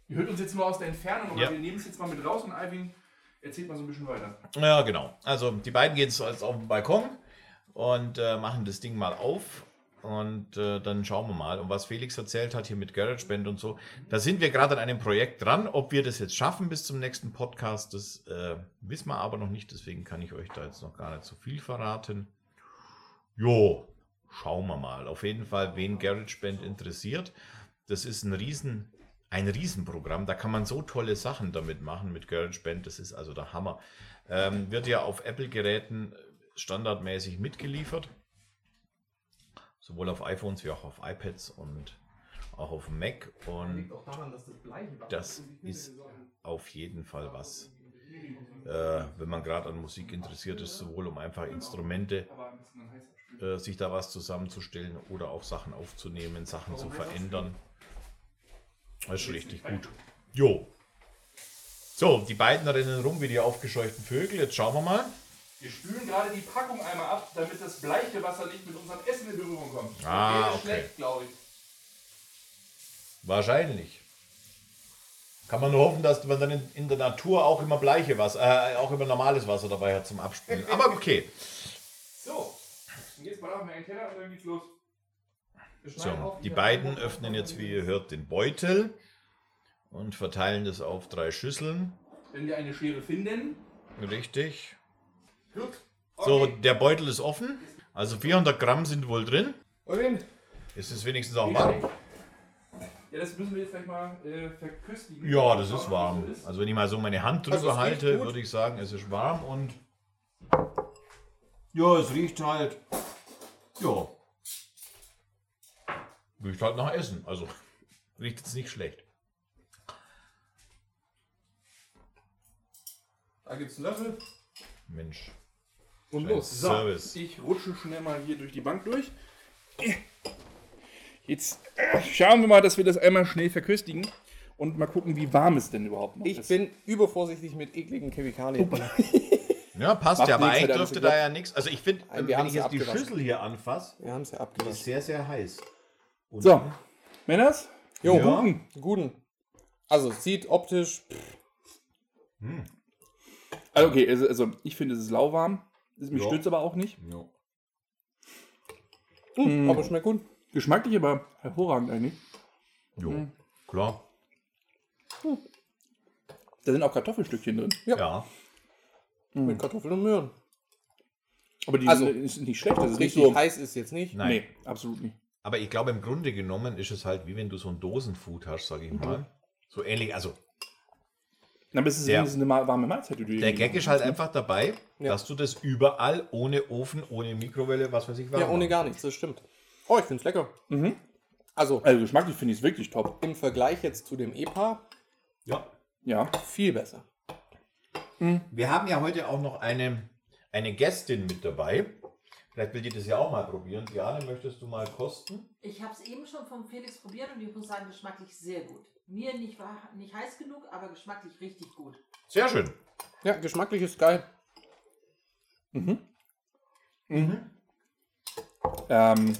Ihr hört uns jetzt nur aus der Entfernung, aber Ja. wir nehmen es jetzt mal mit raus und Alvin erzählt mal so ein bisschen weiter. Ja, genau. Also die beiden gehen jetzt auf den Balkon und äh, machen das Ding mal auf. Und äh, dann schauen wir mal, um was Felix erzählt hat hier mit GarageBand und so. Da sind wir gerade an einem Projekt dran. Ob wir das jetzt schaffen bis zum nächsten Podcast, das äh, wissen wir aber noch nicht. Deswegen kann ich euch da jetzt noch gar nicht so viel verraten. Jo, schauen wir mal. Auf jeden Fall, wen GarageBand interessiert. Das ist ein riesen, ein Riesenprogramm. Da kann man so tolle Sachen damit machen mit GarageBand. Das ist also der Hammer. Ähm, wird ja auf Apple-Geräten standardmäßig mitgeliefert. Sowohl auf iPhones wie auch auf iPads und auch auf Mac. Und daran, das das ist auf jeden Fall was. Äh, wenn man gerade an Musik interessiert ist, sowohl um einfach Instrumente heiß abspülen. äh, sich da was zusammenzustellen oder auch Sachen aufzunehmen, Sachen zu verändern. Das ist richtig gut. Jo. So, die beiden rennen rum wie die aufgescheuchten Vögel. Jetzt schauen wir mal. Wir spülen gerade die Packung einmal ab, damit das bleiche Wasser nicht mit unserem Essen in Berührung kommt. Ah, okay. schlecht, glaube ich. Wahrscheinlich. Kann man nur hoffen, dass man dann in, in der Natur auch immer bleiche Wasser, äh, auch immer normales Wasser dabei hat zum Abspülen. Aber okay. So, jetzt mal auf mir einen Teller und dann geht's los. So, die beiden öffnen jetzt, wie ihr hört, den Beutel und verteilen das auf drei Schüsseln. Wenn wir eine Schere finden. Richtig. Gut. So, Okay. der Beutel ist offen. Also 400 Gramm sind wohl drin. Eugen, Ist es wenigstens auch warm? Ja, das müssen wir jetzt gleich mal äh, verköstigen. Ja, das ist warm. so. Also wenn ich mal so meine Hand drüber Also halte, würde ich sagen, es ist warm und ja, es riecht halt. Ja. Riecht halt nach Essen. Also riecht jetzt nicht schlecht. da gibt's einen Löffel. Mensch. Und Scheiß los. So, Service. ich rutsche schnell mal hier durch die Bank durch. Jetzt schauen wir mal, dass wir das einmal schnell verköstigen und mal gucken, wie warm es denn überhaupt noch Ich ist. bin übervorsichtig mit ekligen Chemikalien. Ja, passt Macht ja, aber nichts, eigentlich hat alles dürfte da geklappt. ja nichts. Also ich finde, Nein, wir wenn ich jetzt die abgewaschen. Schüssel hier anfasse, Wir haben es ja ist abgewaschen. sehr, sehr heiß. Und So, Männers, Jo, Ja. guten. Guten. Also, es sieht optisch. also okay, also, also ich finde es ist lauwarm. Das- Mich Ja. stürzt aber auch nicht. Ja. Hm, Mm. Aber schmeckt gut. Geschmacklich aber hervorragend eigentlich. Jo, Mhm. klar. Da sind auch Kartoffelstückchen drin. Ja. Ja. Mit Kartoffeln und Möhren. Aber die Also, sind, ist nicht schlecht. Das ist nicht Richtig so. heiß ist jetzt nicht. Nein. Nee, absolut nicht. Aber ich glaube, im Grunde genommen ist es halt wie wenn du so ein Dosenfood hast, sage ich mal. So ähnlich, also Aber es ist Der- eine warme Mahlzeit, die du der Gag ist halt einfach dabei, Ja. dass du das überall ohne Ofen, ohne Mikrowelle, was weiß ich, warm Ja, ohne gar nichts, das stimmt. Oh, ich find's lecker. Mhm. Also, Also geschmacklich finde ich es wirklich top. im Vergleich jetzt zu dem EPA, Ja. Ja. viel besser. Wir haben ja heute auch noch eine, eine Gästin mit dabei. Vielleicht will die das ja auch mal probieren. Diane, möchtest du mal kosten? Ich habe es eben schon vom Felix probiert und ich muss sagen, geschmacklich sehr gut. Mir nicht, nicht heiß genug, aber geschmacklich richtig gut. Sehr schön. Ja, geschmacklich ist geil. Ähm,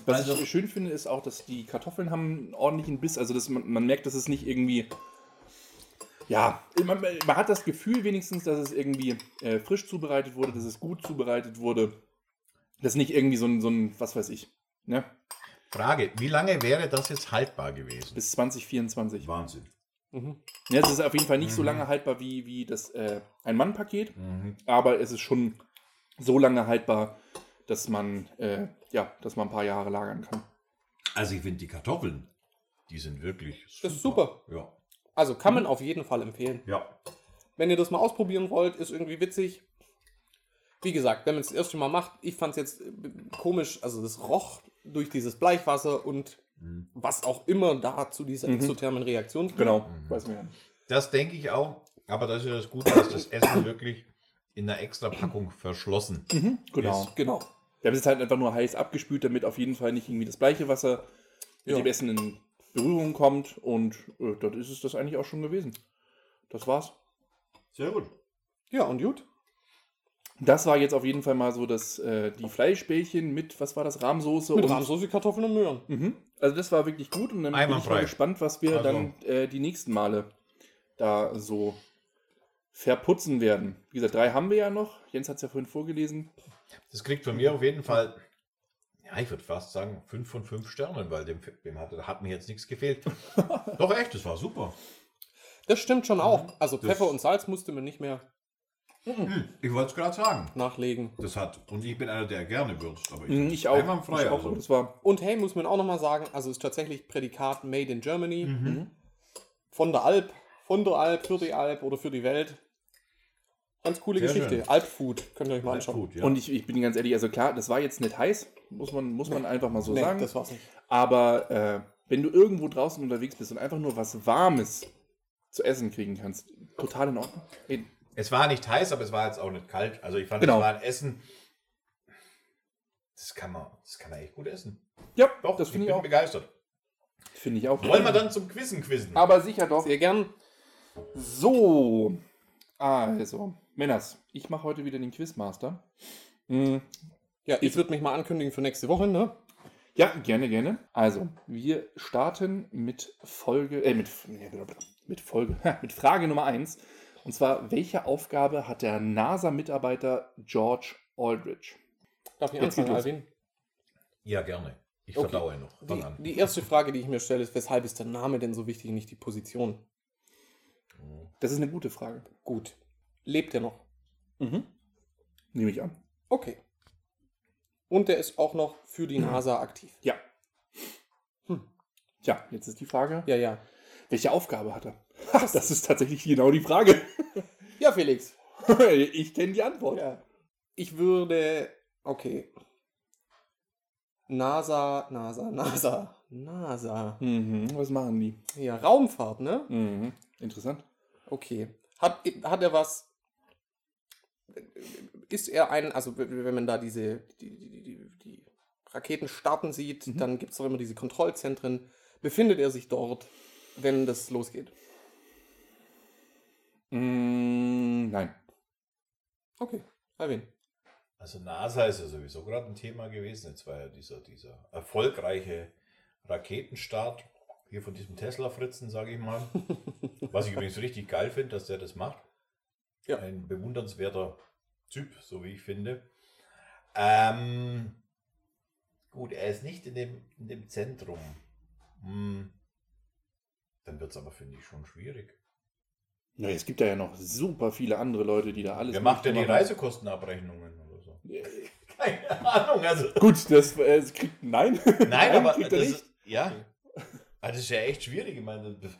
was Also- ich schön finde, ist auch, dass die Kartoffeln haben einen ordentlichen Biss. Also dass man, man merkt, dass es nicht irgendwie. Ja, man, man hat das Gefühl wenigstens, dass es irgendwie äh, frisch zubereitet wurde, dass es gut zubereitet wurde. Das ist nicht irgendwie so ein, so ein was weiß ich, ne? Frage, wie lange wäre das jetzt haltbar gewesen? Bis 2024. Wahnsinn. Mhm. Ja, es ist auf jeden Fall nicht so Mhm. lange haltbar wie, wie das äh, Ein-Mann-Paket, Mhm. aber es ist schon so lange haltbar, dass man, äh, ja, dass man ein paar Jahre lagern kann. Also ich finde die Kartoffeln, die sind wirklich Das ist super. Ja. Also kann man auf jeden Fall empfehlen. Ja. Wenn ihr das mal ausprobieren wollt, ist irgendwie witzig. Wie gesagt, wenn man es das erste Mal macht, ich fand es jetzt äh, komisch, also das roch durch dieses Bleichwasser und Mhm. was auch immer da zu dieser Mhm. exothermen Reaktion führt. Genau, Mhm. weiß man ja nicht. Das denke ich auch. Aber das ist ja das Gute, dass das Essen wirklich in einer extra Packung verschlossen. Genau. Yes. Genau. Wir haben es halt einfach nur heiß abgespült, damit auf jeden Fall nicht irgendwie das bleiche Wasser mit Ja. dem Essen in Berührung kommt. Und äh, dort ist es das eigentlich auch schon gewesen. Das war's. Sehr gut. Ja, und gut. Das war jetzt auf jeden Fall mal so das, äh, die Fleischbällchen mit, was war das, Rahmsoße? Mit und- Rahmsoße, Kartoffeln und Möhren. Mhm. Also das war wirklich gut und dann bin ich Einwandfrei. mal gespannt, was wir Also- dann äh, die nächsten Male da so verputzen werden. Wie gesagt, drei haben wir ja noch. Jens hat es ja vorhin vorgelesen. Das kriegt von mir auf jeden Fall, ja, ich würde fast sagen, 5 von 5 Sternen, weil dem, dem hat, hat mir jetzt nichts gefehlt. Doch echt, das war super. Das stimmt schon auch. Also Das- Pfeffer und Salz musste man nicht mehr Ich wollte es gerade sagen. nachlegen. Das hat, und ich bin einer, der gerne würzt, aber Mhm, Ich auch. Einwandfrei, ich auch. also. Das war Und hey, muss man auch nochmal sagen, also ist tatsächlich Prädikat Made in Germany. Mhm. Von der Alp, von der Alp, für die Alp oder für die Welt. Ganz coole Sehr Geschichte. schön. Alpfood, könnt ihr euch mal anschauen. Gut, ja. Und ich, ich bin ganz ehrlich, also klar, das war jetzt nicht heiß, muss man, muss man einfach mal so nee, sagen. das war's nicht. Aber äh, wenn du irgendwo draußen unterwegs bist und einfach nur was Warmes zu essen kriegen kannst, total in Ordnung. Ey, es war nicht heiß, aber es war jetzt auch nicht kalt. Also ich fand, Genau. es war ein Essen. Das kann man, das kann man echt gut essen. Ja, Doch, das finde ich bin auch. begeistert. Finde ich auch. Wollen wir dann zum Quizzen quizzen? Aber sicher doch. Sehr gern. So, also, Männers, ich mache heute wieder den Quizmaster. Hm, Ja, ich würde mich mal ankündigen für nächste Woche, ne? Ja, gerne, gerne. Also, wir starten mit Folge, äh, mit, mit Folge, mit Frage Nummer 1. Und zwar, welche Aufgabe hat der NASA-Mitarbeiter George Aldrich? Darf ich Jetzt anfangen. Alvin? Ja, gerne. Ich Okay. verdaue noch. Die, an. die erste Frage, die ich mir stelle, ist, weshalb ist der Name denn so wichtig, nicht die Position? Das ist eine gute Frage. Gut. Lebt er noch? Mhm. Nehme ich an. Okay. Und der ist auch noch für die NASA aktiv. Ja. Hm. Tja, jetzt ist die Frage, Ja, ja. welche Aufgabe hat er? Ha, das ist tatsächlich genau die Frage. Ja, Felix. ich kenne die Antwort. Ja. Ich würde. Okay. NASA, NASA, NASA, NASA. Mhm. Was machen die? Ja, Raumfahrt, ne? Mhm. Interessant. Okay. Hat, hat er was. Ist er ein, also wenn man da diese die, die, die, die Raketen starten sieht, Mhm. dann gibt es doch immer diese Kontrollzentren. Befindet er sich dort, wenn das losgeht? Mm, nein. Okay, Alvin. Also NASA ist ja sowieso gerade ein Thema gewesen. Jetzt war ja dieser, dieser erfolgreiche Raketenstart hier von diesem Tesla-Fritzen, sage ich mal. Was ich übrigens richtig geil finde, dass der das macht. Ja. Ein bewundernswerter Typ, so wie ich finde. Ähm, gut, er ist nicht in dem, in dem Zentrum. Hm. Dann wird es aber, finde ich, schon schwierig. Ja, es gibt da ja noch super viele andere Leute, die da alles. Wer macht denn die. Reisekostenabrechnungen oder so? Keine Ahnung, also. Gut, das äh, kriegt nein. Nein, aber kriegt er das nicht. ist, ja. Ah, Das ist ja echt schwierig. Ich meine, das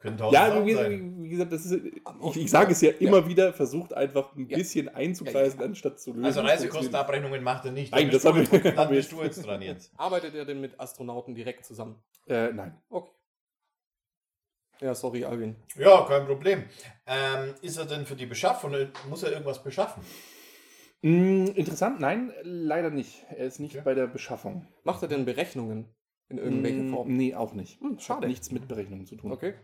können tausend Ja, wie, sein. wie gesagt, das ist, ich, ich sage es ja immer wieder, versucht einfach ein Ja. bisschen einzukreisen, anstatt zu lösen. Also Reisekostenabrechnungen macht er nicht. Nein, Dann das bist du haben wir- jetzt- Dann bist du jetzt dran jetzt. Arbeitet er denn mit Astronauten direkt zusammen? Äh, nein. Okay. Ja, sorry, Alvin. Ja, kein Problem. Ähm, ist er denn für die Beschaffung, muss er irgendwas beschaffen? Mm, interessant, nein, leider nicht. Er ist nicht Okay. bei der Beschaffung. Macht er denn Berechnungen in irgendwelcher Mm, Form? Nee, auch nicht. Hm, schade. Hat nichts mit Berechnungen zu tun. Okay.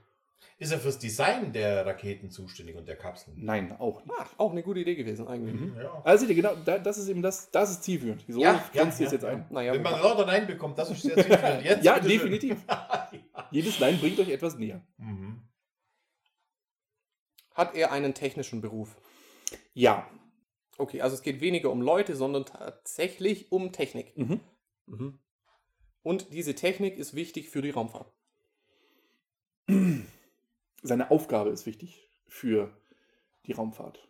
Ist er fürs Design der Raketen zuständig und der Kapseln? Nein, auch nicht. Ah, auch eine gute Idee gewesen eigentlich. Mhm. Ja. Also seht ihr, genau, da, das ist eben das, das ist zielführend. So Ja, grenzt ja, ihr es ja, jetzt ja. ein. Naja, Wenn man lauter Nein bekommt, das ist sehr zielführend. Jetzt Ja, definitiv. ja. Jedes Nein bringt euch etwas näher. Mhm. hat er einen technischen Beruf? Ja. Okay, also es geht weniger um Leute, sondern tatsächlich um Technik. Mhm. Mhm. Und diese Technik ist wichtig für die Raumfahrt. Seine Aufgabe ist wichtig für die Raumfahrt.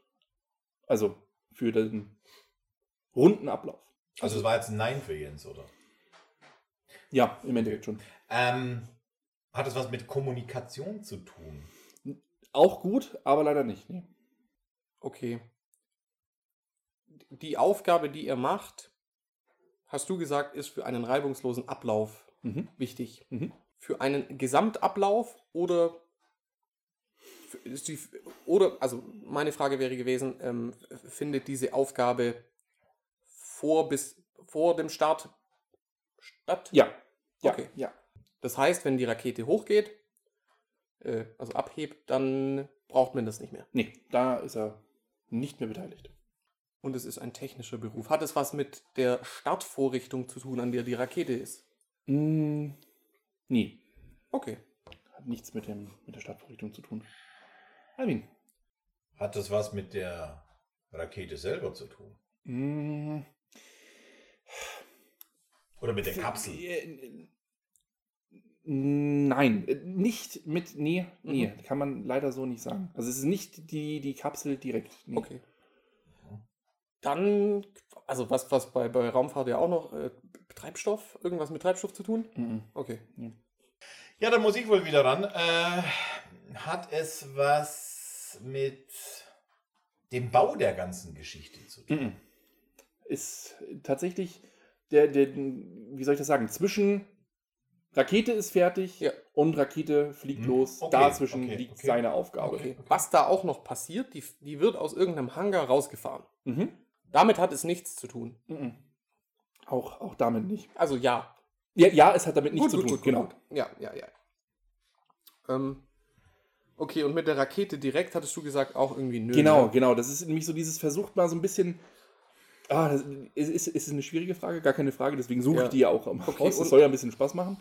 Also für den runden Ablauf. Also es war jetzt ein Nein für Jens, oder? Ja, im Endeffekt schon. Ähm, hat es was mit Kommunikation zu tun? Auch gut, aber leider nicht. Nee. Okay. Die Aufgabe, die er macht, hast du gesagt, ist für einen reibungslosen Ablauf Mhm. wichtig. Mhm. Für einen Gesamtablauf oder ist die, oder also meine Frage wäre gewesen, ähm, findet diese Aufgabe vor bis vor dem Start statt? Ja. Ja. Okay. Ja. Das heißt, wenn die Rakete hochgeht, äh, also abhebt, dann braucht man das nicht mehr. Nee, da ist er nicht mehr beteiligt. Und es ist ein technischer Beruf. Hat es was mit der Startvorrichtung zu tun, an der die Rakete ist? Mm, nee, Okay. hat nichts mit, dem, mit der Startvorrichtung zu tun. Alvin. Hat das was mit der Rakete selber zu tun? Mm, Oder mit der Kapsel? Äh, Nein, nicht mit. Nee, nee, Mhm. kann man leider so nicht sagen. Also es ist nicht die, die Kapsel direkt. Nee. Okay. Dann, also was, was bei, bei Raumfahrt ja auch noch, äh, Treibstoff, irgendwas mit Treibstoff zu tun? Mhm. Okay. Ja, dann muss ich wohl wieder ran. Äh, hat es was mit dem Bau der ganzen Geschichte zu tun? Mhm. Ist tatsächlich der, der, wie soll ich das sagen, zwischen Rakete ist fertig Ja. und Rakete fliegt Mhm. los. Okay, Dazwischen okay, liegt okay. seine Aufgabe. okay. Was da auch noch passiert, die, die wird aus irgendeinem Hangar rausgefahren. Mhm. Damit hat es nichts zu tun. Mhm. Auch, auch damit nicht. Also ja. Ja, ja, es hat damit nichts zu tun. genau. gut. Ja, ja, ja. Ähm, okay, und mit der Rakete direkt hattest du gesagt auch irgendwie nö. Genau, ne? genau. Das ist nämlich so dieses versucht mal so ein bisschen. Ah, das ist, ist, ist eine schwierige Frage, gar keine Frage, deswegen suche Ja. ich die ja auch am Okay, raus. und- Das soll ja ein bisschen Spaß machen.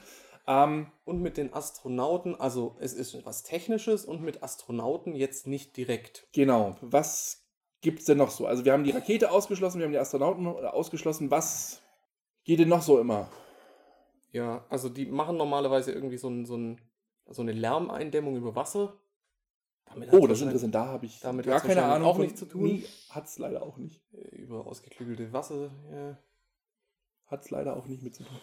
Ähm, Und mit den Astronauten, also es ist was Technisches und mit Astronauten jetzt nicht direkt. genau. Was gibt es denn noch so? Also, wir haben die Rakete ausgeschlossen, wir haben die Astronauten ausgeschlossen. Was geht denn noch so immer? Ja, also die machen normalerweise irgendwie so, ein, so, ein, so eine Lärmeindämmung über Wasser. Damit Oh, das ist interessant. Da habe ich damit gar keine Ahnung. auch nichts zu tun. Nee, hat es leider auch nicht. äh, Über ausgeklügelte Wasser. Ja. Hat es leider auch nicht mit zu tun.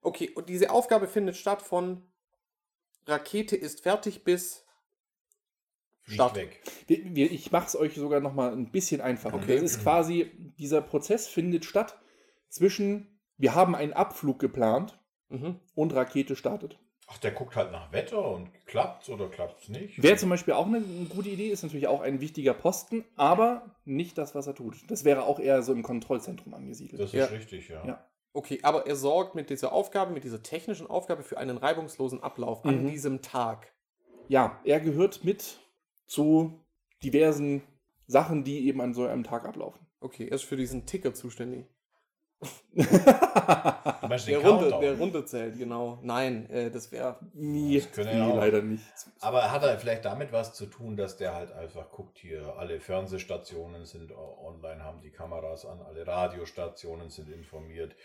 Okay, und diese Aufgabe findet statt von Rakete ist fertig bis Nicht Start. weg. Ich mache es euch sogar noch mal ein bisschen einfacher. Okay. Das ist quasi, dieser Prozess findet statt zwischen, wir haben einen Abflug geplant Mhm. und Rakete startet. Ach, der guckt halt nach Wetter und klappt's oder klappt's nicht? Wäre zum Beispiel auch eine gute Idee, ist natürlich auch ein wichtiger Posten, aber nicht das, was er tut. Das wäre auch eher so im Kontrollzentrum angesiedelt. Das ist Ja. richtig, ja. Ja. Okay, aber er sorgt mit dieser Aufgabe, mit dieser technischen Aufgabe für einen reibungslosen Ablauf an Mhm. diesem Tag. ja, er gehört mit zu diversen Sachen, die eben an so einem Tag ablaufen. Okay, er ist für diesen Ticker zuständig. Der Countdown. der runterzählt, genau. Nein, äh, das wäre. Nie, Das ja auch. leider nicht. Aber hat er vielleicht damit was zu tun, dass der halt einfach guckt, hier alle Fernsehstationen sind online, haben die Kameras an, alle Radiostationen sind informiert,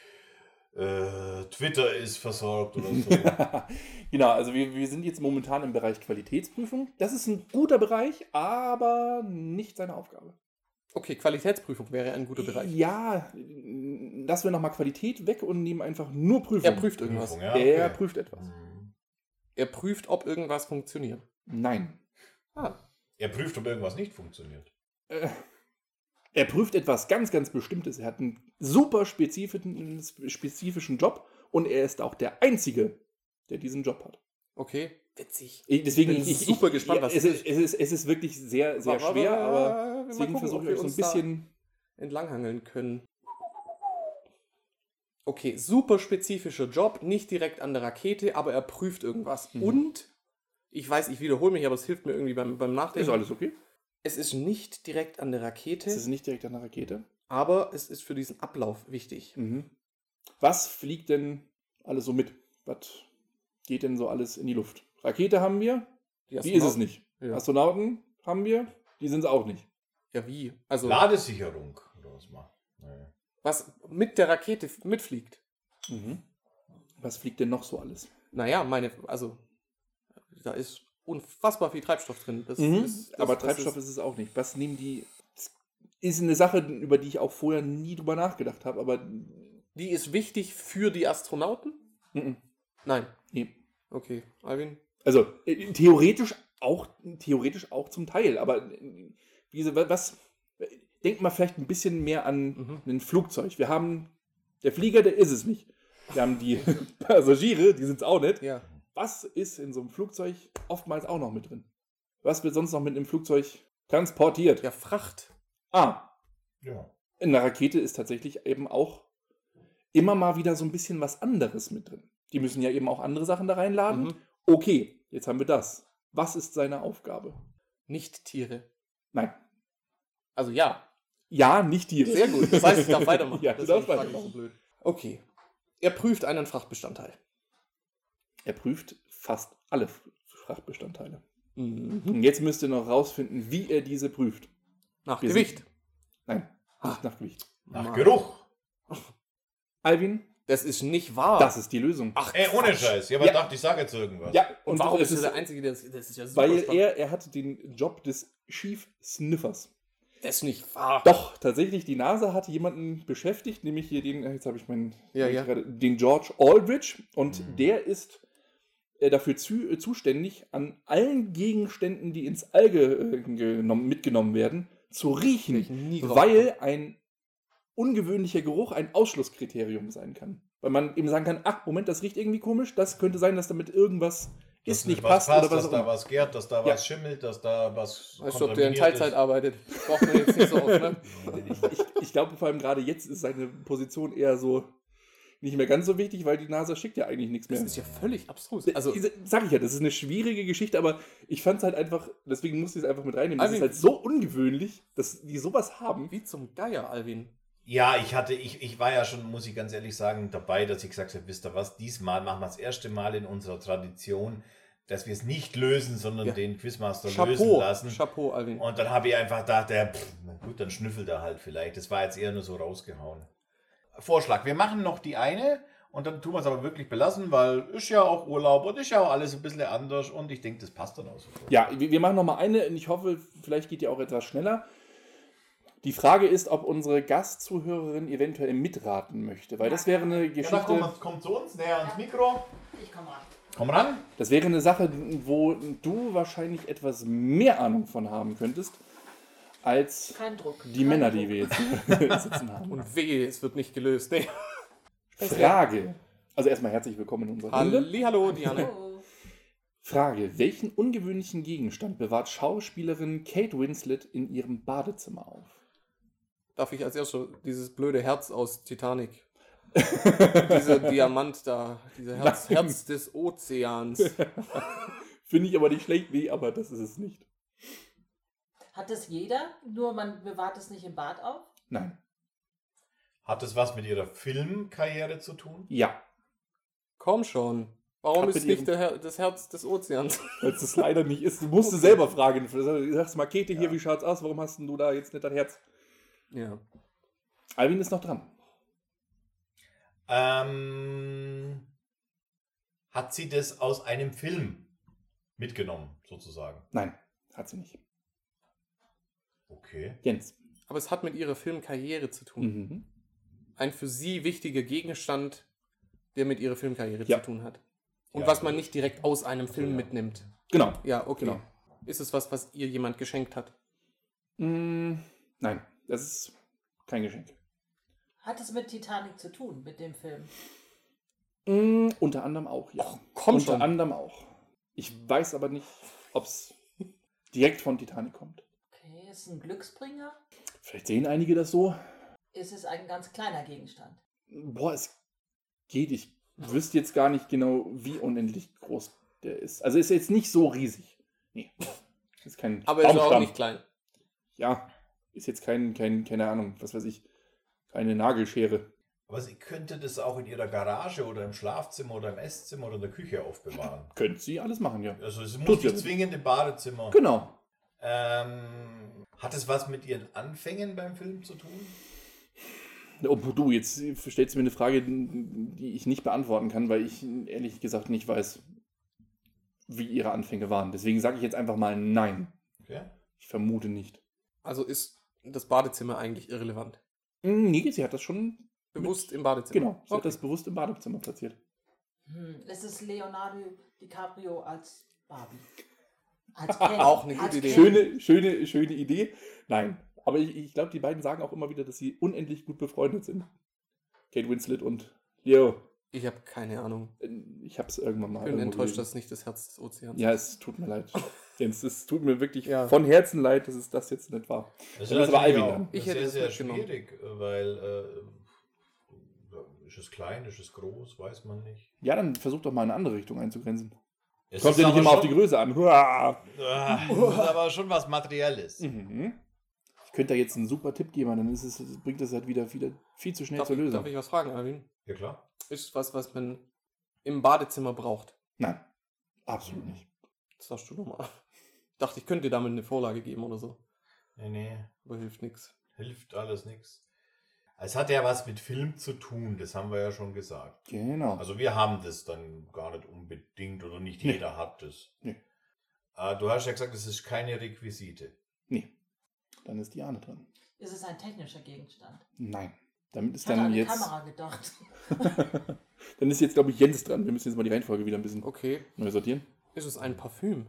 äh, Twitter ist versorgt oder so. genau, also wir, wir sind jetzt momentan im Bereich Qualitätsprüfung. Das ist ein guter Bereich, aber nicht seine Aufgabe. Okay, Qualitätsprüfung wäre ein guter Bereich. Ja, lassen wir nochmal Qualität weg und nehmen einfach nur Prüfung. Er prüft irgendwas. Prüfung, ja, Er okay. prüft etwas. Hm. Er prüft, ob irgendwas funktioniert. Nein. Ah, Er prüft, ob irgendwas nicht funktioniert. Äh, er prüft etwas ganz, ganz Bestimmtes. Er hat einen super spezifischen, spezifischen Job und er ist auch der Einzige, der diesen Job hat. okay. Witzig. Ich, deswegen, bin ich, super ich, gespannt, ja, was es, ist, es, ist, es ist wirklich sehr, sehr Warte, schwer, aber deswegen versuche ich wir euch so ein bisschen. entlanghangeln können. Okay, super spezifischer Job, nicht direkt an der Rakete, aber er prüft irgendwas. Mhm. Und, ich weiß, ich wiederhole mich, aber es hilft mir irgendwie beim, beim Nachdenken. Ist alles okay? Es ist nicht direkt an der Rakete, Es ist nicht direkt an der Rakete. aber es ist für diesen Ablauf wichtig. Mhm. Was fliegt denn alles so mit? Was geht denn so alles in die Luft? Rakete haben wir, Die die ist es nicht. Ja. Astronauten haben wir, die sind es auch nicht. ja, wie? Also, Ladesicherung oder was mal. Nee. was mit der Rakete mitfliegt. Mhm. Was fliegt denn noch so alles? Naja, meine, also, da ist unfassbar viel Treibstoff drin. Das Mhm. ist, das, Aber das Treibstoff ist, es auch nicht. Was nehmen die? Das ist eine Sache, über die ich auch vorher nie drüber nachgedacht habe, aber Die ist wichtig für die Astronauten? mhm. Nein. nee. Okay, Alvin. Also äh, theoretisch auch, theoretisch auch zum Teil, aber äh, wa- was, denkt mal vielleicht ein bisschen mehr an Mhm. ein Flugzeug. Wir haben, der Flieger, der ist es nicht. Wir haben die Passagiere, die sind es auch nicht. Ja. Was ist in so einem Flugzeug oftmals auch noch mit drin? Was wird sonst noch mit einem Flugzeug transportiert? Ja, Fracht. Ah, Ja. in der Rakete ist tatsächlich eben auch immer mal wieder so ein bisschen was anderes mit drin. Die müssen ja eben auch andere Sachen da reinladen. Mhm. Okay, jetzt haben wir das. Was ist seine Aufgabe? Nicht Tiere. Nein. Also ja. Ja, nicht dir. Sehr gut. Das heißt, ich darf weitermachen. Ja, ich weitermachen. so blöd. Okay. Er prüft einen Frachtbestandteil. Er prüft fast alle Frachtbestandteile. Mhm. Und jetzt müsst ihr noch rausfinden, wie er diese prüft. Nach Wir Gewicht. Nein, nicht nach Gewicht. Nach Mann. Geruch. Alvin, Das ist nicht wahr. das ist die Lösung. Ach, Ey, ohne Quatsch. Scheiß. Ja, aber Ja. dachte, ich sage jetzt irgendwas. Ja, Und warum es ist er der Einzige, der das, das ist ja super Weil spannend. er, er hatte den Job des Chief Sniffers. Das ist nicht wahr. Doch, tatsächlich, die NASA hat jemanden beschäftigt, nämlich hier den, jetzt habe ich meinen, Ja, ja. gerade, den George Aldrich und Mhm. der ist äh, dafür zu, äh, zuständig, an allen Gegenständen, die ins All äh, genommen, mitgenommen werden, zu riechen, weil ein ungewöhnlicher Geruch ein Ausschlusskriterium sein kann. Weil man eben sagen kann, ach, Moment, das riecht irgendwie komisch, das könnte sein, dass damit irgendwas Dass ist, nicht was passt, oder was dass da was gärt, dass da Ja. was schimmelt, dass da was. Weißt du, ob der in Teilzeit ist. arbeitet? Braucht man jetzt nicht so oft, ne? ich, ich, ich glaube, vor allem gerade jetzt ist seine Position eher so nicht mehr ganz so wichtig, weil die NASA schickt ja eigentlich nichts mehr. Das ist ja völlig abstrus. also, sag ich ja, das ist eine schwierige Geschichte, aber ich fand es halt einfach, deswegen musste ich es einfach mit reinnehmen. Das Alvin- ist halt so ungewöhnlich, dass die sowas haben. wie zum Geier, Alvin. Ja, ich hatte, ich, ich war ja schon, muss ich ganz ehrlich sagen, dabei, dass ich gesagt habe, wisst ihr was, diesmal machen wir das erste Mal in unserer Tradition, dass wir es nicht lösen, sondern Ja. den Quizmaster lösen Chapeau, lassen. Chapeau, Alvin. Und dann habe ich einfach gedacht, der, pff, na gut, dann schnüffelt er halt vielleicht. Das war jetzt eher nur so rausgehauen. Vorschlag, wir machen noch die eine und dann tun wir es aber wirklich belassen, weil ist ja auch Urlaub und ist ja auch alles ein bisschen anders und ich denke, das passt dann auch so. Ja, wir, wir machen noch mal eine und ich hoffe, vielleicht geht die auch etwas schneller. Die Frage ist, ob unsere Gastzuhörerin eventuell mitraten möchte, weil das wäre eine Ja, Geschichte. dann komm, komm zu uns, näher ans Mikro. Ich komme ran. Komm ran. Das wäre eine Sache, wo du wahrscheinlich etwas mehr Ahnung von haben könntest, als Kein Druck. die Kein Männer, Druck. die wir jetzt sitzen haben. Und wehe, es wird nicht gelöst. Nee. Frage. Also erstmal herzlich willkommen in unserer Runde. Hallihallo, Diana. Frage. Welchen ungewöhnlichen Gegenstand bewahrt Schauspielerin Kate Winslet in ihrem Badezimmer auf? Darf ich als erstes dieses blöde Herz aus Titanic? Dieser Diamant da, dieser Herz, Nein. Herz des Ozeans. Finde ich aber nicht schlecht, nee, aber das ist es nicht. Hat das jeder? Nur man bewahrt es nicht im Bad auf? Nein. Hat das was mit Ihrer Filmkarriere zu tun? Ja. Komm schon. Warum Hat ist nicht Her das Herz des Ozeans? Weil es das leider nicht ist. Du musst es selber fragen. Du sagst, Makete hier, wie schaut's aus? Warum hast denn du da jetzt nicht dein Herz? Ja. Alvin ist noch dran. Ähm, hat sie das aus einem Film mitgenommen, sozusagen? Nein, hat sie nicht. Okay. Jens. Aber es hat mit ihrer Filmkarriere zu tun. Mhm. Ein für sie wichtiger Gegenstand, der mit ihrer Filmkarriere Ja. zu tun hat. Und Ja, was man nicht direkt aus einem Film ja. mitnimmt. Genau. Ja, okay. Genau. Ist es was, was ihr jemand geschenkt hat? Mm, nein, das ist kein Geschenk. Hat es mit Titanic zu tun, mit dem Film? Mm, unter anderem auch, ja. komm unter schon. anderem auch. Ich weiß aber nicht, ob es direkt von Titanic kommt. Okay, ist ein Glücksbringer? Vielleicht sehen einige das so. Ist es ein ganz kleiner Gegenstand? Boah, es geht. Ich wüsste jetzt gar nicht genau, wie unendlich groß der ist. Also ist jetzt nicht so riesig. Nee. Ist kein Aber ist auch nicht klein. Ja, ist jetzt kein, kein, keine Ahnung, was weiß ich, keine Nagelschere. Aber sie könnte das auch in ihrer Garage oder im Schlafzimmer oder im Esszimmer oder in der Küche aufbewahren. Könnte sie alles machen, ja. Also es Tut muss sie. nicht zwingend im Badezimmer. Genau. Ähm, hat es was mit ihren Anfängen beim Film zu tun? Oh, du, jetzt stellst du mir eine Frage, die ich nicht beantworten kann, weil ich ehrlich gesagt nicht weiß, wie ihre Anfänge waren. Deswegen sage ich jetzt einfach mal nein. Okay. Ich vermute nicht. Also ist das Badezimmer eigentlich irrelevant. Hm, Nee, sie hat das schon. Bewusst im Badezimmer. Genau, sie hat Okay. das bewusst im Badezimmer platziert. Hm, ist es Leonardo DiCaprio als Barbie? Als Ken. Auch eine gute Als Idee. Schöne, schöne, schöne Idee. Nein. Aber ich, ich glaube, die beiden sagen auch immer wieder, dass sie unendlich gut befreundet sind. Kate Winslet und Leo. Ich habe keine Ahnung. Ich habe es irgendwann mal. Ich bin enttäuscht, dass nicht das Herz des Ozeans Ja, es tut mir leid. Jens, es tut mir wirklich Ja. von Herzen leid, dass es das jetzt nicht war. Das das ist aber Alvin. Ich hätte sehr, es sehr schwierig, weil äh, ist es klein, ist es groß, weiß man nicht. Ja, dann versuch doch mal in eine andere Richtung einzugrenzen. Es Kommt ja nicht immer auf die Größe an. Huah. Ah, es ist aber schon was Materielles. Mhm. Ich könnte da jetzt einen super Tipp geben, aber dann ist es, bringt das halt wieder, wieder viel zu schnell Darf, zur ich- Lösung. darf ich was fragen, Alvin? Ja, klar. Ist was, was man im Badezimmer braucht? Nein, absolut nicht. Das sagst du nochmal. Dachte, ich könnte dir damit eine Vorlage geben oder so. Nee, nee. Aber hilft nichts. Hilft alles nichts. Es hat ja was mit Film zu tun, das haben wir ja schon gesagt. Genau. Also wir haben das dann gar nicht unbedingt oder nicht Nee. jeder hat das. Nee. Äh, du hast ja gesagt, es ist keine Requisite. nee. Dann ist die Ahne dran. Ist es ein technischer Gegenstand? Nein. Damit ist Ich dann jetzt. Kamera gedacht. dann ist jetzt, glaube ich, Jens dran. Wir müssen jetzt mal die Reihenfolge wieder ein bisschen Okay. neu sortieren. Ist es ein Parfüm?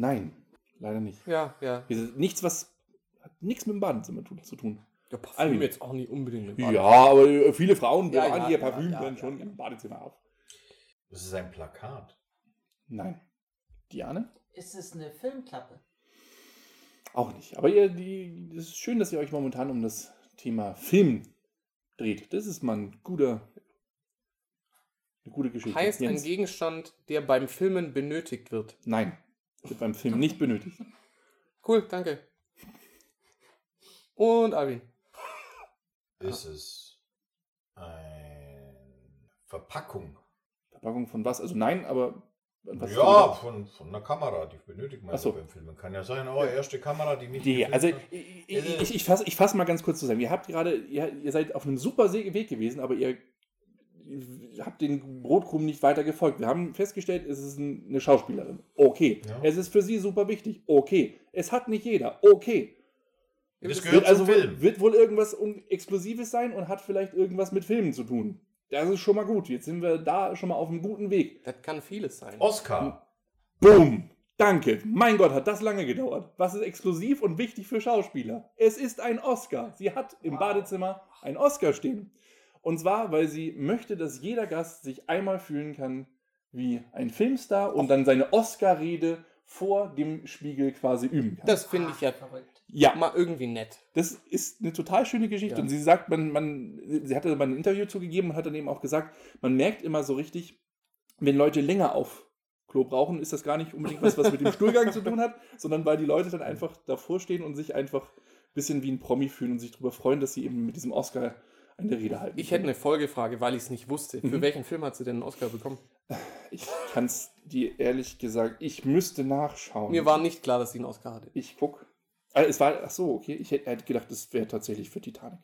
Nein, leider nicht. Ja, ja. Nichts, was hat nichts mit dem Badezimmer tu- zu tun. Ja, Parfüm Alvin. jetzt auch nicht unbedingt. im Ja, aber äh, viele Frauen Ja, ja, ihr Parfüm ja, dann ja, schon ja. im Badezimmer auf. Das ist ein Plakat. Nein. Diane? Ist es eine Filmklappe? Auch nicht. Aber ihr, die, es ist schön, dass ihr euch momentan um das Thema Film dreht. Das ist mal ein guter, eine gute Geschichte. Heißt ein Jens? Gegenstand, der beim Filmen benötigt wird. Nein, wird beim Film nicht benötigt. Cool, danke. Und Alvin. Ist es eine Verpackung? Verpackung von was? Also nein, aber was ja, von, von einer Kamera, die benötigt man so. ja beim Filmen. Kann ja sein, oh, erste Kamera, die mich Die, gefilmt also hat. ich, ich, ich, fasse ich fass mal ganz kurz zusammen. Ihr habt gerade, ihr, ihr seid auf einem super Weg gewesen, aber ihr habt den Brotkrumen nicht weiter gefolgt. Wir haben festgestellt, es ist ein- eine Schauspielerin. Okay. Ja. Es ist für sie super wichtig. Okay. Es hat nicht jeder. Okay. Das Wird gehört Wird also zum Film. wird wohl irgendwas Exklusives sein und hat vielleicht irgendwas mit Filmen zu tun. Das ist schon mal gut. Jetzt sind wir da schon mal auf einem guten Weg. Das kann vieles sein. Oscar. Boom! Danke. Mein Gott, hat das lange gedauert. Was ist exklusiv und wichtig für Schauspieler? Es ist ein Oscar. Sie hat im Badezimmer ein Oscar stehen. Und zwar, weil sie möchte, dass jeder Gast sich einmal fühlen kann wie ein Filmstar und dann seine Oscar-Rede vor dem Spiegel quasi üben kann. Das finde ich ja verrückt. ja, mal irgendwie nett. das ist eine total schöne Geschichte. Ja. Und sie sagt, man, man, sie hatte mal ein Interview zugegeben und hat dann eben auch gesagt, man merkt immer so richtig, wenn Leute länger auf Klo brauchen, ist das gar nicht unbedingt was, was mit dem Stuhlgang zu tun hat, sondern weil die Leute dann einfach davor stehen und sich einfach ein bisschen wie ein Promi fühlen und sich darüber freuen, dass sie eben mit diesem Oscar eine Rede halten. Ich hätte eine Folgefrage, weil ich es nicht wusste. Für Mhm. welchen Film hat sie denn einen Oscar bekommen? Ich kann es dir ehrlich gesagt, ich müsste nachschauen. Mir war nicht klar, dass sie einen Oscar hatte. Ich guck. Ah, es war, ach so, okay. Ich hätte hätte gedacht, das wäre tatsächlich für Titanic.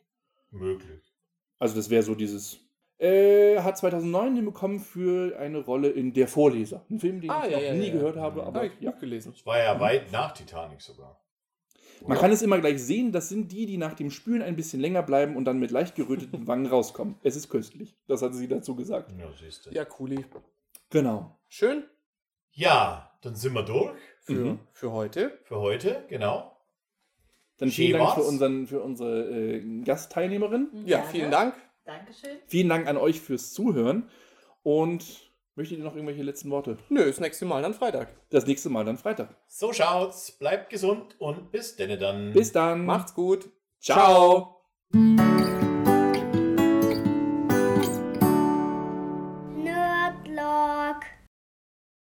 Möglich. Also das wäre so dieses. Äh, hat 2009 den bekommen für eine Rolle in Der Vorleser. Ein Film, den Ah, ich ja, noch ja, nie ja. gehört habe, Mhm. aber Habe ich ja. gelesen. Es war ja weit nach Titanic sogar. Man kann es immer gleich sehen, das sind die, die nach dem Spülen ein bisschen länger bleiben und dann mit leicht geröteten Wangen rauskommen. Es ist köstlich. Das hat sie dazu gesagt. Ja, siehst du. Ja, cooli. Genau. Schön Ja, dann sind wir durch für, Mhm. für heute. für heute, genau. Dann Schön vielen Dank für, unseren, für unsere äh, Gastteilnehmerin. Ja, vielen Dank. Dankeschön. Vielen Dank an euch fürs Zuhören. Und möchtet ihr noch irgendwelche letzten Worte? Nö, das nächste Mal dann Freitag. Das nächste Mal dann Freitag. So schaut's. Bleibt gesund und bis denne dann. Bis dann. Macht's gut. Ciao. Ciao.